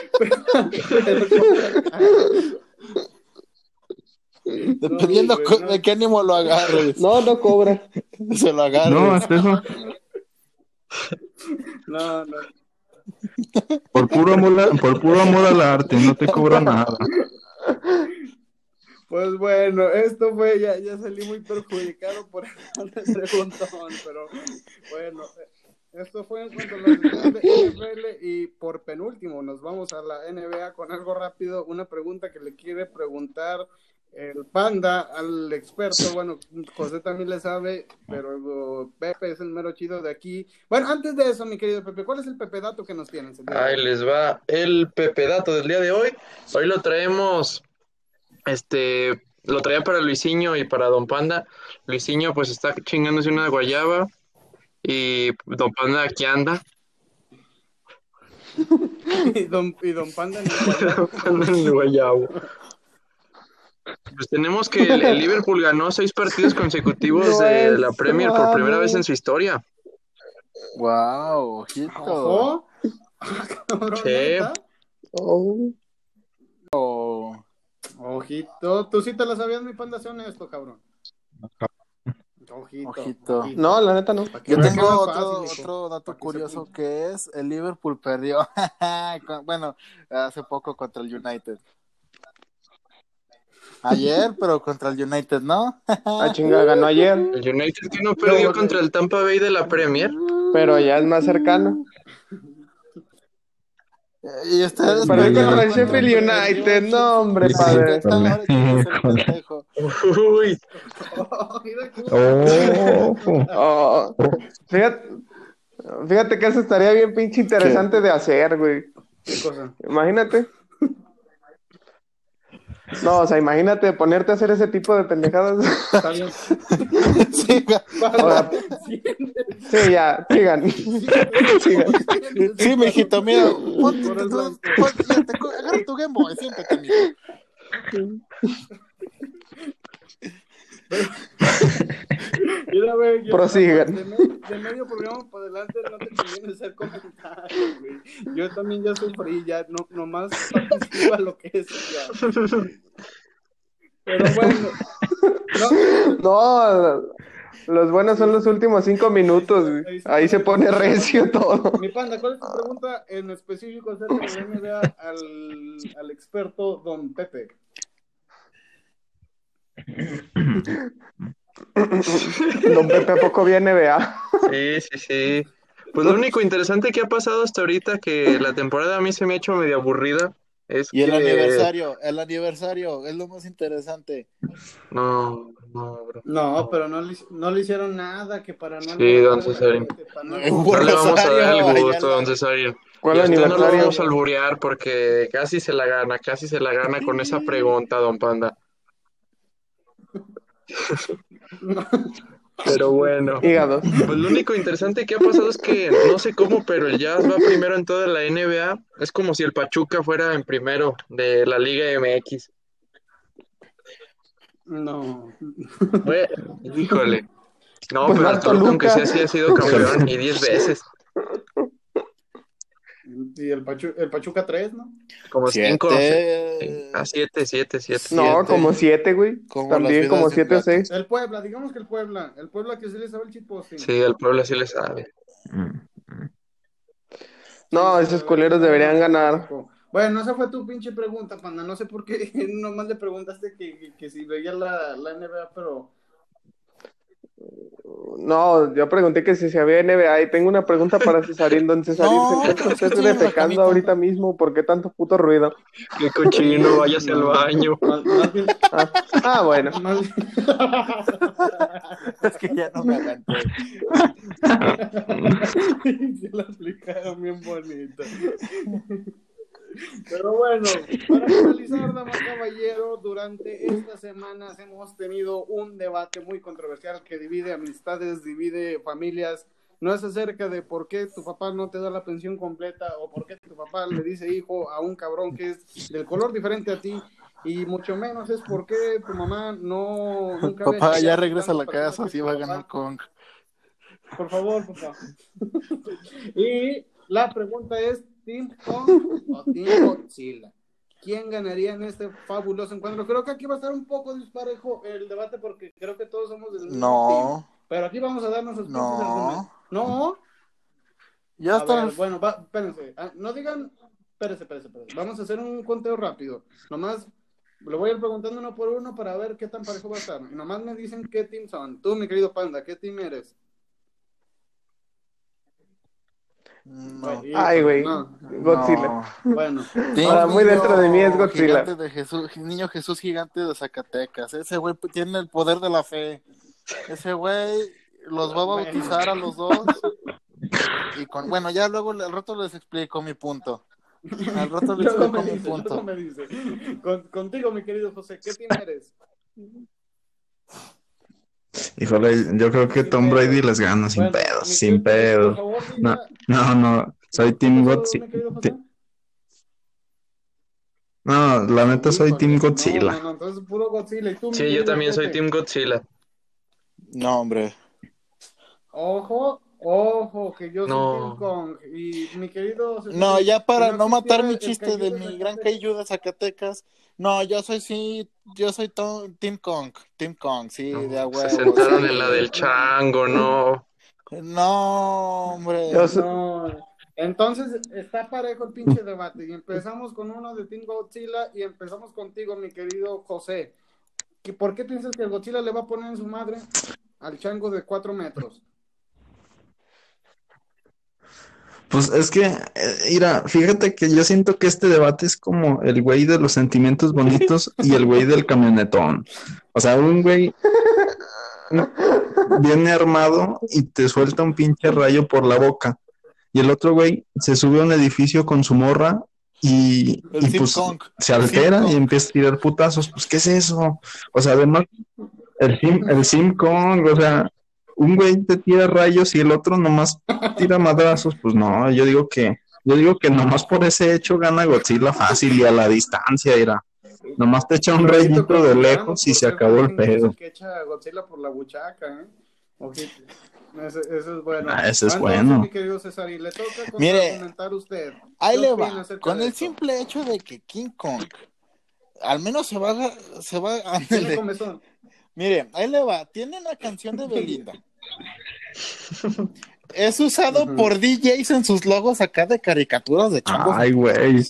Dependiendo de qué ánimo lo agarres. No, no cobra. Se lo agarres. no, hasta eso, No, no. por puro amor, a- por puro amor al arte, no te cobra nada. Pues bueno, esto fue, ya, ya salí muy perjudicado por el preguntón, pero bueno, esto fue en cuanto a decisiones de NFL y por penúltimo nos vamos a la NBA con algo rápido, una pregunta que le quiere preguntar el panda al experto, bueno, José también le sabe, pero Pepe es el mero chido de aquí. Bueno, antes de eso, mi querido Pepe, ¿cuál es el Pepe dato que nos de ahí les va el Pepe Dato del día de hoy. Hoy lo traemos, este, lo traía para Luisinho y para Don Panda. Luisinho pues está chingándose una guayaba y Don Panda aquí anda. Y don, y don Panda en el Don Panda en el guayabo. Pues tenemos que el, el Liverpool ganó seis partidos consecutivos No de es la Premier por primera vez en su historia. Wow, ojito. ¿neta? Oh. Oh, Ojito, tú sí te la sabías, mi panda, sé honesto, cabrón. Ojito. Ojito. No, la neta no. Yo tengo otro, fácil, otro dato curioso que es el Liverpool perdió bueno hace poco contra el United. Ayer, pero contra el United, ¿no? Ah, chinga, ganó ayer, El United que no perdió No, contra el Tampa Bay de la Premier. pero ya es más cercano. Perdió Perdió. contra el Sheffield United, no, hombre, padre. Uy, Oh, Oh, fíjate, fíjate que eso estaría bien pinche interesante de hacer, güey. qué cosa. Imagínate. No, o sea, imagínate ponerte a hacer ese tipo de pendejadas. Está bien. Sí, Ahora, sí, ya, sigan. Sigan. sí, mijito, mira, ponte, ponte- agarra tu Game Boy, siéntate, mijo. Mira, güey, Prosigan. De, me- de medio programa para adelante no te conviene hacer comentarios, güey. Yo también ya sufrí, ya no, nomás participa lo que es ya. Pero bueno. No, No, los buenos son los últimos cinco minutos, güey. Ahí se pone recio todo. Mi panda, ¿cuál es tu pregunta en específico acerca de NBA al, al experto Don Pepe? Don Pepe poco viene, vea. sí, sí, sí. Pues lo único interesante que ha pasado hasta ahorita que la temporada a mí se me ha hecho medio aburrida es Y el que aniversario, el aniversario es lo más interesante. no, no, bro. No, pero no le, no le hicieron nada que para no... Sí, don que para No, no- No le vamos a dar el gusto, don Cesario. ¿Cuál Y a usted no lo aniversario? vamos a alburear porque casi se la gana, casi se la gana con esa pregunta, don Panda. Pero bueno. Hígado. Pues lo único interesante que ha pasado es que no sé cómo, pero el Jazz va primero en toda la NBA. Es como si el Pachuca fuera en primero de la Liga MX. No. Bueno, híjole. No, Pues pero Toluca, aunque sea así, ha sido campeón y 10 veces. Y el, Pachu- el Pachuca 3, ¿no? Como 5. Siete. A 7, 7, 7. No, Siete. como siete, güey. Como También como vidas de siete o plata. seis. El Puebla, digamos que el Puebla. El Puebla que se le sabe el chip posting. Sí, el pueblo sí le sabe. No, esos culeros deberían ganar. Bueno, esa fue tu pinche pregunta, panda. No sé por qué nomás le preguntaste que, que, que si veía la, la NBA, pero No, yo pregunté que si se había NBA y tengo una pregunta para Cesarín. Don Cesarín, No, ¿se encuentra usted defecando ahorita mismo? ¿Por qué tanto puto ruido? Qué cochino, váyase al baño. más, más bien, Ah, ah, bueno. más Es que ya no me aguanté. Se la aplicaron bien bonito. Pero bueno, para finalizar, damas caballero, durante estas semanas hemos tenido un debate muy controversial que divide amistades, divide familias. No es acerca de por qué tu papá no te da la pensión completa o por qué tu papá le dice hijo a un cabrón que es del color diferente a ti. Y mucho menos es por qué tu mamá no... Nunca Papá, ya regresa a la casa, así va a ganar Kong. por favor, papá. y la pregunta es, ¿Team Kong o Team Godzilla? ¿Quién ganaría en este fabuloso encuentro? Creo que aquí va a estar un poco disparejo el debate porque creo que todos somos del mismo team. No, Pero aquí vamos a darnos los puntos de argumento. no. No. Ya está. bueno, va, espérense. Ah, no digan... Espérense, espérense, espérense. Vamos a hacer un conteo rápido. Nomás lo voy a ir preguntando uno por uno para ver qué tan parejo va a estar. Y nomás me dicen qué team son. Tú, mi querido Panda, ¿qué team eres? No. Ay, güey. No. Godzilla. No. Bueno, Ahora, muy dentro de mí es Godzilla. Gigante de Jesús, niño Jesús gigante de Zacatecas. Ese güey tiene el poder de la fe. Ese güey los va a bautizar a los dos. Y con, bueno, ya luego al rato les explico mi punto. Al rato les explico mi dice, punto. me dice. Con- contigo, mi querido José, ¿qué team eres? Híjole, yo creo que Tom. Brady les gana sin Bueno, mi sin favor, No, no, no, soy ¿qué Team Godzilla. No, la neta soy Team Godzilla. No, no, entonces puro Godzilla. ¿Y tú, mi Sí, yo también soy? Team Godzilla. No, hombre. Ojo, ojo, que yo soy No. Team Kong. Y mi querido. No, ya para no matar mi chiste de de mi gran Kaiju de Zacatecas. No, yo soy sí, yo soy Team Kong, Team Kong, sí, de a No, huevo. se sentaron sí. en la del chango, no. No, hombre. Yo soy- No, entonces está parejo el pinche debate. Y empezamos con uno de Team Godzilla y empezamos contigo, mi querido José. ¿Que- ¿Por qué piensas que el Godzilla le va a poner en su madre al chango de cuatro metros? Pues es que, eh, mira, fíjate que yo siento que este debate es como el güey de los sentimientos bonitos y el güey del camionetón. O sea, un güey viene armado y te suelta un pinche rayo por la boca. Y el otro güey se sube a un edificio con su morra y, pues Kong. se altera y empieza a tirar putazos. Pues, ¿qué es eso? O sea, además, el Sim, el Sim Kong, o sea, un güey te tira rayos y el otro nomás tira madrazos. Pues no, yo digo que, yo digo que nomás por ese hecho gana Godzilla fácil y a la distancia, era. Nomás te echa un rayito de lejos y se acabó el pedo. Que echa Godzilla por la buchaca, ¿eh? Ojito. Ese, ese es bueno. Ah, ese es Entonces, bueno. Mi querido César, y le toca Mire, comentar usted. Ahí ¿Qué le va. Con el esto? simple hecho de que King Kong al menos se va a, se va a- Tiene ándele. comezón. Mire, ahí le va. Tiene una canción de Belinda. Es usado por DJs en sus logos acá de caricaturas de changos. Ay, güey.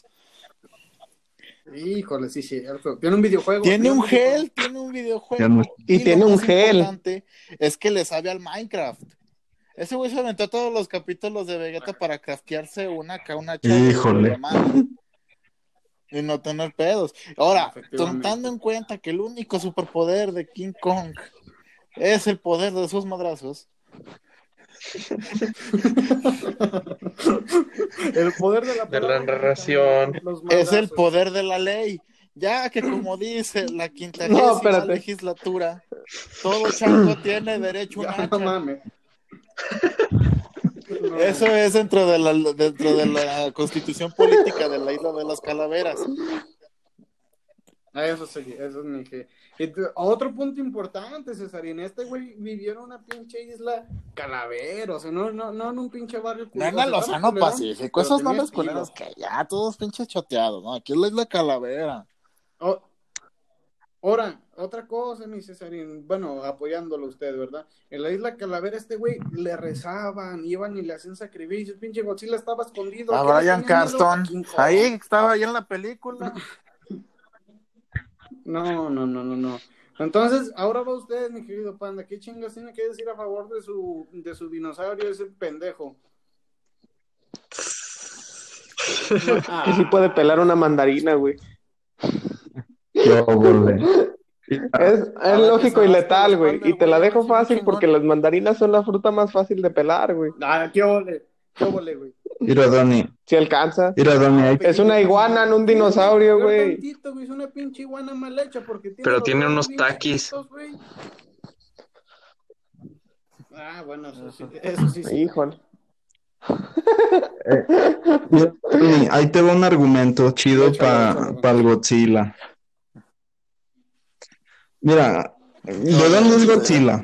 Híjole, sí, cierto. Tiene un videojuego. Tiene un gel, tiene un videojuego. Y tiene un más gel. importante Es que le sabe al Minecraft. Ese güey se aventó todos los capítulos de Vegeta para craftearse una acá, una Híjole. de. Y no tener pedos. Ahora, tomando en cuenta que el único superpoder de King Kong es el poder de sus madrazos. El poder de la, De la narración. Es el poder de la ley. Ya que como dice la quinta No, legislatura, todo chango tiene derecho a un Ya, no hacha. mames. No, Eso es dentro de la dentro de la constitución política de la isla de las calaveras. Ah, Eso sí, eso es mi que. Otro punto importante, Cesarín. Este güey vivió en una pinche isla calavera, o sea, no, no, no en un pinche barrio. No en el Océano Pacífico, esos nombres culeros que ya todos pinches choteados, ¿no? Aquí es la isla calavera. O- Ahora, otra cosa, mi Cesarín, bueno, apoyándolo usted, ¿verdad? En la isla Calavera, este güey le rezaban, iban y le hacían sacrificios. Pinche Godzilla estaba escondido. A ¿Qué le Brian? Carston. Ahí estaba ahí en la película. No, no, no, no, no. Entonces, ahora va usted, mi querido panda. ¿Qué chingas tiene que decir a favor de su, de su dinosaurio, ese pendejo? Que sí puede pelar una mandarina, güey. Qué óvole. Es, A es lógico y letal, güey. Y te la dejo fácil porque las mandarinas son la fruta más fácil de pelar, güey. Ah, qué ole, qué ole, güey. Mira, Dani. Si alcanza. Mira, Dani. ahí- Es una iguana, no un dinosaurio, güey. Es una pinche iguana mal hecha porque tiene Pero tiene unos taquis. Ah, bueno, eso sí, eso sí. sí. Híjole. Ahí te va un argumento chido para échale. el Godzilla. Mira, ¿de dónde es Godzilla?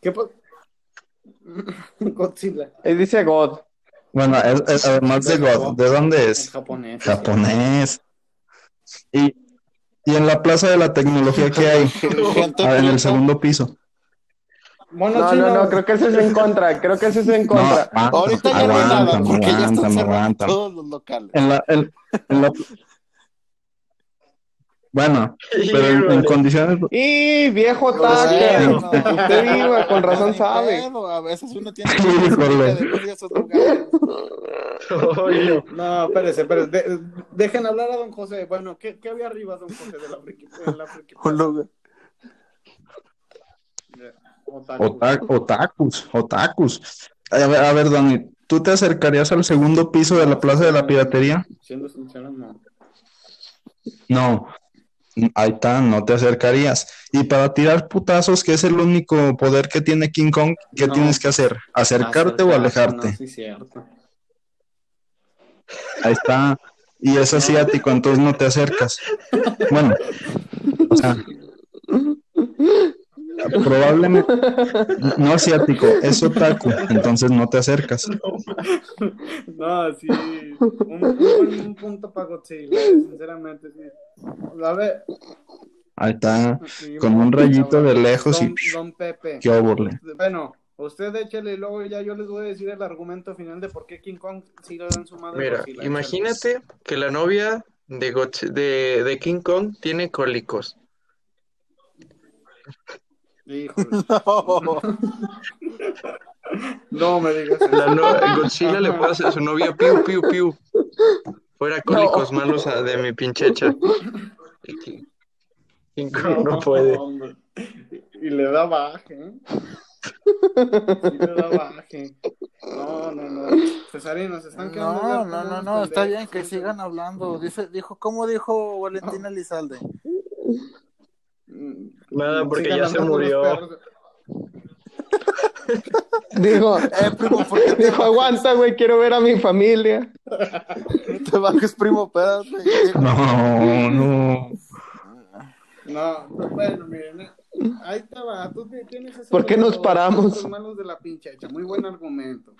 ¿Qué Godzilla. Ahí dice God. Bueno, es- es- además de God, ¿de dónde En es? japonés. Japonés. Y, y en la Plaza de la Tecnología que hay, Ah, en el segundo piso. No, chino. no, no, creo que ese es en contra. Creo que ese es en No, contra. aguanta, Ahorita ya no hay nada, porque ya están todos los locales. En la, en- en la- bueno, pero en, condiciones, ¡Y viejo taque! no. Usted iba, con razón sabe. pedo, A veces uno tiene que No, espérese, espérese. De- dejen hablar a don José. Bueno, ¿qué, qué había arriba, don José, de la friki? de la friki- Un lugar. Otaku. ota- otakus, otakus. A ver, a ver, Dani, ¿tú te acercarías al segundo piso de la Plaza de la Piratería? Siendo sincero, no. No, ahí está, no te acercarías. Y para tirar putazos, que es el único poder que tiene King Kong, ¿qué No. tienes que hacer? ¿Acercarte o alejarte? No, sí, cierto. Ahí está. Y es asiático, entonces no te acercas. Bueno, o sea, probablemente no asiático, es otaku, entonces no te acercas. No, sí. Un, un buen un punto para Godzilla, sinceramente, sí. A ver. Ahí está, sí, con un rayito de lejos y Don, Pepe. qué. Bueno, usted échale y luego ya yo les voy a decir el argumento final de por qué King Kong sí le dan su madre. mira, Godzilla. imagínate que la novia de, de King Kong tiene cólicos. Híjole. No. No me digas eso. La no- Godzilla le puede hacer a su novia piu, piu, piu. Fuera cólicos malos a- de mi pinchecha. No puede. hombre. Y le da baje, ¿eh? Sí le da baje. No, no, no. Cesarino, se están quedando. No, no, no, no, está bien que sigan hablando. Dice, dijo, ¿cómo dijo Valentina Elizalde? Nada, porque ya se los murió. Dijo, Eh, primo, ¿por qué te dijo, aguanta, güey, quiero ver a mi familia. te bajas, primo? Espérate. No, no. No, pues, bueno, miren, ahí va, tú tienes ese ¿Por qué nos los paramos? puntos malos de la pinche hecha, muy buen argumento.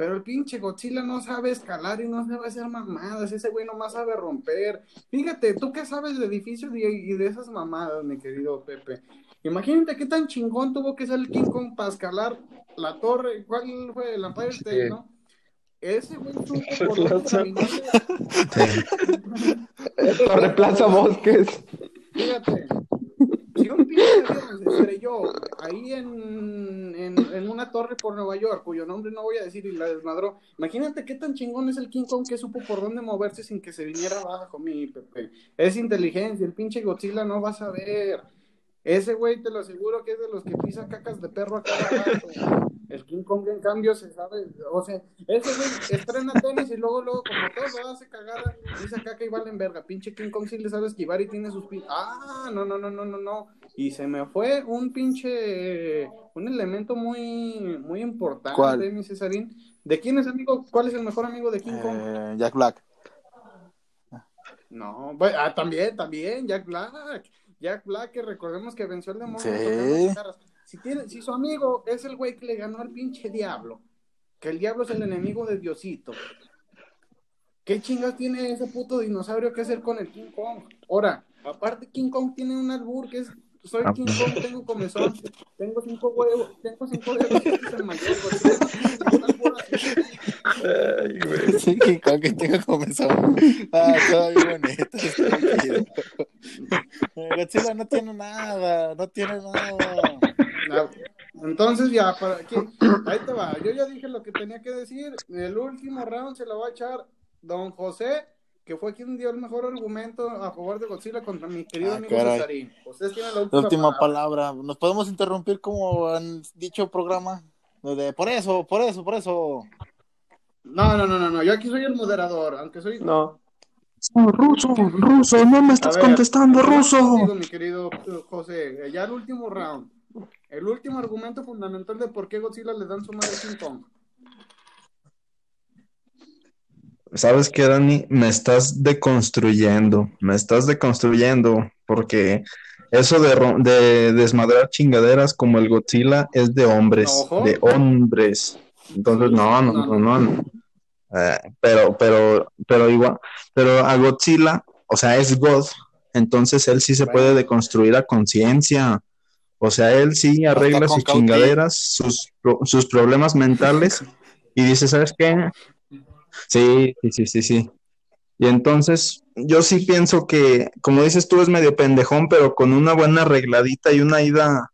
Pero el pinche Godzilla no sabe escalar y no sabe hacer mamadas, ese güey nomás sabe romper. Fíjate, tú qué sabes de edificios y, y de esas mamadas, mi querido Pepe. Imagínate qué tan chingón tuvo que ser el King Kong para escalar la torre, ¿cuál fue? El Empire State, Sí. ¿no? Ese güey supo por dónde caminarle. Torre Plaza Bosques. Fíjate, estrelló ahí en, en, en una torre por Nueva York, cuyo nombre no voy a decir y la desmadró, imagínate qué tan chingón es el King Kong que supo por dónde moverse sin que se viniera abajo, mi Pepe. Es inteligencia, el pinche Godzilla no va a saber. Ese güey te lo aseguro que es de los que pisa cacas de perro a cada rato. El King Kong, en cambio, se sabe. O sea, ese güey estrena tenis y luego, luego, como todo lo hace cagada, pisa caca y vale en verga. Pinche King Kong sí le sabe esquivar y tiene sus pin. Ah, no, no, no, no, no, no. Y se me fue un pinche. Un elemento muy, muy importante, ¿Cuál? mi Cesarín. ¿De quién es amigo? ¿Cuál es el mejor amigo de King Kong? Eh, Jack Black. No, ah, también, también, Jack Black. Jack Black, que recordemos que venció al demonio. Sí. Si, tiene, si su amigo es el güey que le ganó al pinche diablo, que el diablo es el enemigo de Diosito, ¿qué chingas tiene ese puto dinosaurio que hacer con el King Kong? Ahora, aparte King Kong tiene un albur que es soy Ah, King. Kong, tengo comezón, tengo cinco huevos, tengo cinco huevos. Ay, güey. Sí, que con que tenga comenzado. Ah, todo bien bonito. Godzilla no tiene nada, no tiene nada. Entonces ya, para aquí, ahí te va. Yo ya dije lo que tenía que decir. El último round se lo va a echar Don José, que fue quien dio el mejor argumento a favor de Godzilla contra mi querido Ah, amigo caray. Cesarín. Ustedes tienen la La última, última palabra. palabra. ¿Nos podemos interrumpir como han dicho programa? De, por eso, por eso, por eso. No, no, no, no, no. Yo aquí soy el moderador, aunque soy. No. Ruso, ruso, no me estás ver, contestando, ruso. contigo, mi querido eh, José. Ya el último round. El último argumento fundamental de por qué Godzilla le dan su madre a King Kong. ¿Sabes qué, Dani? Me estás deconstruyendo, me estás deconstruyendo, porque eso de, de desmadrar chingaderas como el Godzilla es de hombres, Ojo. de hombres. Entonces, no, no, no, no. no. Eh, pero, pero, pero igual, pero a Godzilla, o sea, es God, entonces él sí se puede deconstruir a conciencia. O sea, él sí arregla sus Cautín. chingaderas, sus, pro- sus problemas mentales y dice, ¿sabes qué? Sí, sí, sí, sí, sí. Y entonces, yo sí pienso que, como dices tú, es medio pendejón, pero con una buena arregladita y una ida,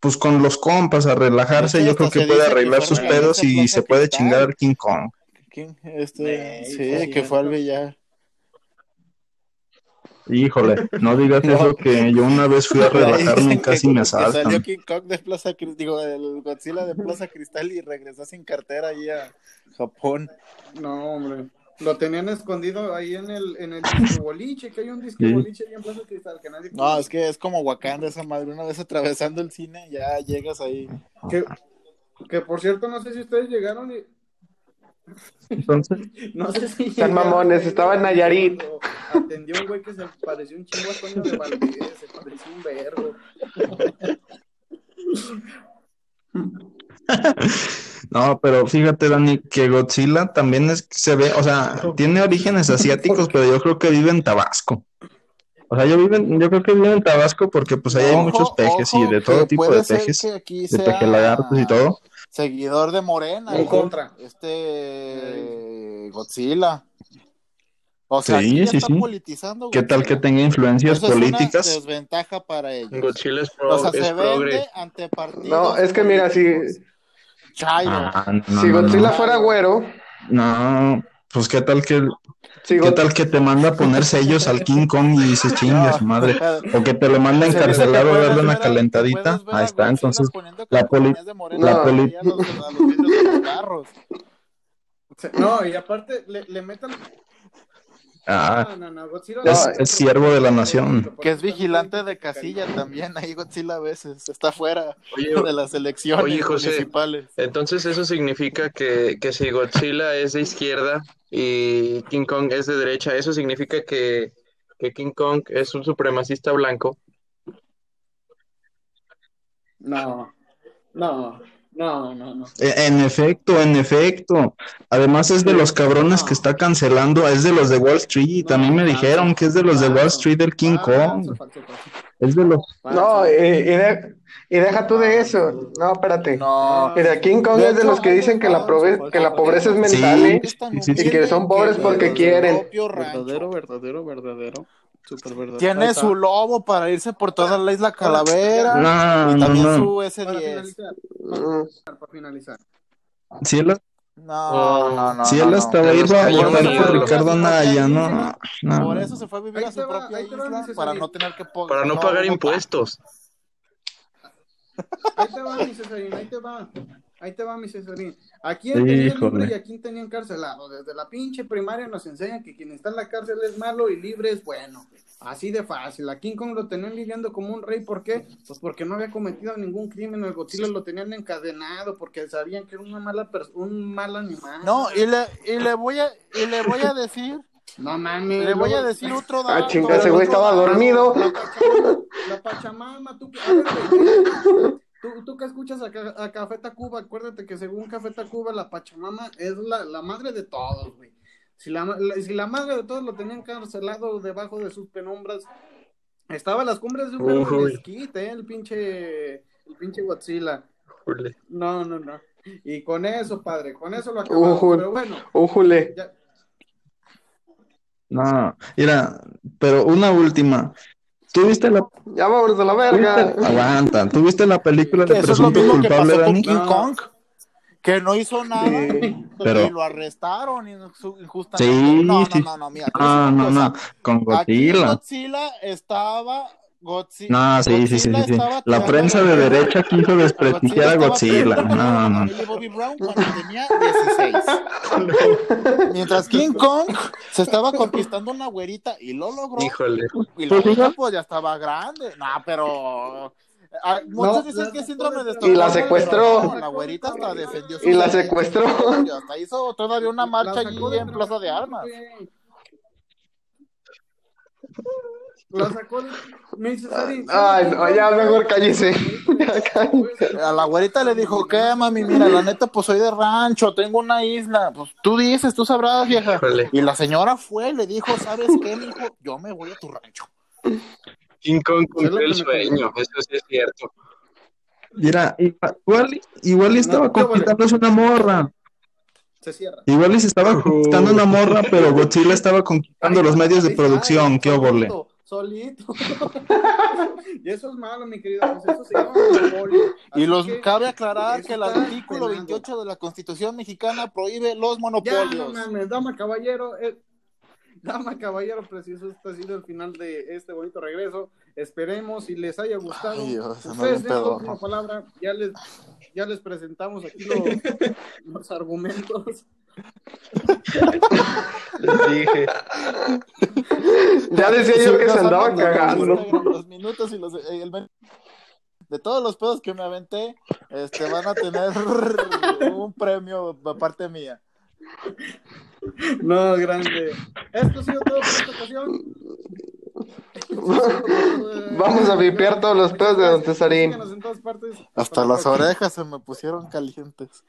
pues con los compas a relajarse, hecho, yo creo que puede que arreglar sus pedos y se puede Cristal. chingar al King Kong. Este, Sí, sí, sí, que fue al billar. Híjole, no digas No. eso que yo una vez fui a relajarme y casi me que Salió asaltan. King Kong de Plaza Cristal, digo, el Godzilla de Plaza Cristal y regresó sin cartera ahí a Japón. No, hombre. Lo tenían escondido ahí en el, en el disco boliche, que hay un disco Sí. boliche ahí en Plaza Cristal que nadie No, es que es como Wakanda esa madre. Una vez atravesando el cine, ya llegas ahí. que, que por cierto, no sé si ustedes llegaron y Entonces, no sé si Están llegaron mamones, estaba en Nayarit. Atendió un güey que se pareció un chingo a Toño de Valdés, se pareció un vergo. no, pero fíjate, Dani, que Godzilla también es, se ve, o sea, tiene orígenes asiáticos, pero yo creo que vive en Tabasco. O sea, yo, vive en- yo creo que vive en Tabasco porque pues ahí hay muchos pejes ojo, y de todo tipo de pejes, de sea pejelagartos y todo. Seguidor de Morena. En contra. Este Godzilla. O sea, Sí, ya sí, está sí. politizando ¿Qué tal que tenga influencias Eso es una políticas? desventaja para ellos. Godzilla es, pro- O sea, es se progre. vende ante partidos. No, es que mira, si. Chairo. Ah, no, si no, Godzilla no. fuera güero, No, pues qué tal que qué tal que te manda a poner sellos al King Kong y dices chinga su madre, o que te lo manda a Se dice que encarcelar o puedes darle una a- calentadita, a ahí está, entonces la poli- la poli- a los, a los vidrios de los carros. No, y aparte le, le metan. Ah, No, no, no, Godzilla Es- no, es siervo de la nación. Que es vigilante de casilla también, ahí Godzilla a veces está fuera Oye, de las elecciones Oye, José. municipales. Entonces eso significa que, que si Godzilla es de izquierda y King Kong es de derecha, eso significa que, que King Kong es un supremacista blanco. No, no, no, no, no. E- En efecto, en efecto. Además es de los cabrones que está cancelando, es de los de Wall Street. También me dijeron que es de los de Wall Street del King Kong. Falso, falso, falso. Es de los No, y, y de- y deja tú de eso. No, espérate. No. Mira, King Kong De es de hecho, los que dicen que la, falso, que la pobreza es Sí. mental, ¿eh? Sí, sí. Y que son pobres porque que quieren. Verdadero, verdadero, verdadero. Tiene su lobo para irse por toda la isla Calavera. No, y no, también no. su Para S10. finalizar, Mm. para finalizar. Si él, No, no, no. si no, él no. hasta va a ir a votar por. Ricardo Anaya, no, no. Por eso se fue a vivir a su propia isla para no tener que po- Para no pagar impuestos. Ahí te va, mi Cesarín, ahí te va. Ahí te va, mi Cesarín. ¿A quién tenían Híjole. libre y a quién tenían encarcelado? Desde la pinche primaria nos enseñan que quien está en la cárcel es malo y libre es bueno. Así de fácil. A King Kong lo tenían lidiando como un rey. ¿Por qué? Pues porque no había cometido ningún crimen. El Godzilla lo tenían encadenado porque sabían que era una mala un mal animal. No, y le, y le voy a y le voy a decir, no mames. le voy a decir otro Ah, dato. chinga, ese güey estaba dormido. La Pachamama, la Pachamama, tú, que- a ver, tú, tú que escuchas a, a Café Tacuba, acuérdate que según Café Tacuba, la Pachamama es la, la madre de todos, güey. Si la, la- si la madre de todos lo tenían encarcelado debajo de sus penumbras, Estaba a las cumbres de un verbo Uy. mezquite, ¿eh? el pinche, el pinche Godzilla. No, no, no. Y con eso, padre, con eso lo acabamos. Pero bueno, Újule. ya, No, mira, pero una última. ¿Tú viste la, Ya vámonos a la verga. aguanta, ¿tú viste la película de es Presunto mismo que Culpable, pasó con Dani? King No. Kong, que no hizo nada Sí. Pero- y lo arrestaron inju- injustamente. Sí, no, no, no, no, mira. a Ah, no, no, con Aquí Godzilla. Godzilla estaba. Godzi- No, sí, sí, sí, Godzilla sí, sí. estaba La prensa de derecha quiso desprestigiar a Godzilla. No, no. Millie Bobby Brown cuando tenía 16. Mientras King Kong se estaba conquistando una güerita y lo logró. Híjole. Y la Pues, hija. pues ya estaba grande. No, pero ah, muchos No, dicen la- que es síndrome de Y la Estocolmo, secuestró. pero no, la güerita hasta defendió su Y la secuestró. Y hasta hizo todavía una marcha allí en Plaza de Armas. La sacó de... Me dice, Sari, Ay, no, ya mejor cállese. A la güerita le dijo, ¿qué, mami? Mira, la neta, pues soy de rancho, tengo una isla. Pues tú dices, tú sabrás, vieja. Y la señora fue, le dijo, ¿sabes qué, mijo? Yo me voy a tu rancho. King Kong cumplió el sueño, eso sí es cierto. Mira, igual, igual estaba No, conquistándose una morra. Se cierra. Igual y se estaba conquistando una morra, pero Godzilla estaba conquistando los medios de producción. ¿Qué óvole? Solito, y eso es malo, mi querido. Pues eso se llama monopolio. Y los que- cabe aclarar que el artículo penado. 28 de la Constitución mexicana prohíbe los Ya, no monopolios. mames, dama caballero. eh, Dama caballero, preciso, este ha sido el final de este bonito regreso. Esperemos y les haya gustado. Ay, Dios, Ustedes tienen la última palabra. Ya les, ya les presentamos aquí los, los argumentos. Les dije. Ya decía yo que se andaba cagando. Los minutos y los, eh, el de todos los pedos que me aventé, este, van a tener un premio de parte mía. No, grande. Esto ha sido todo por esta ocasión. Vamos a vipear todos los pedos de Don Cesarín. Hasta las orejas se me pusieron calientes.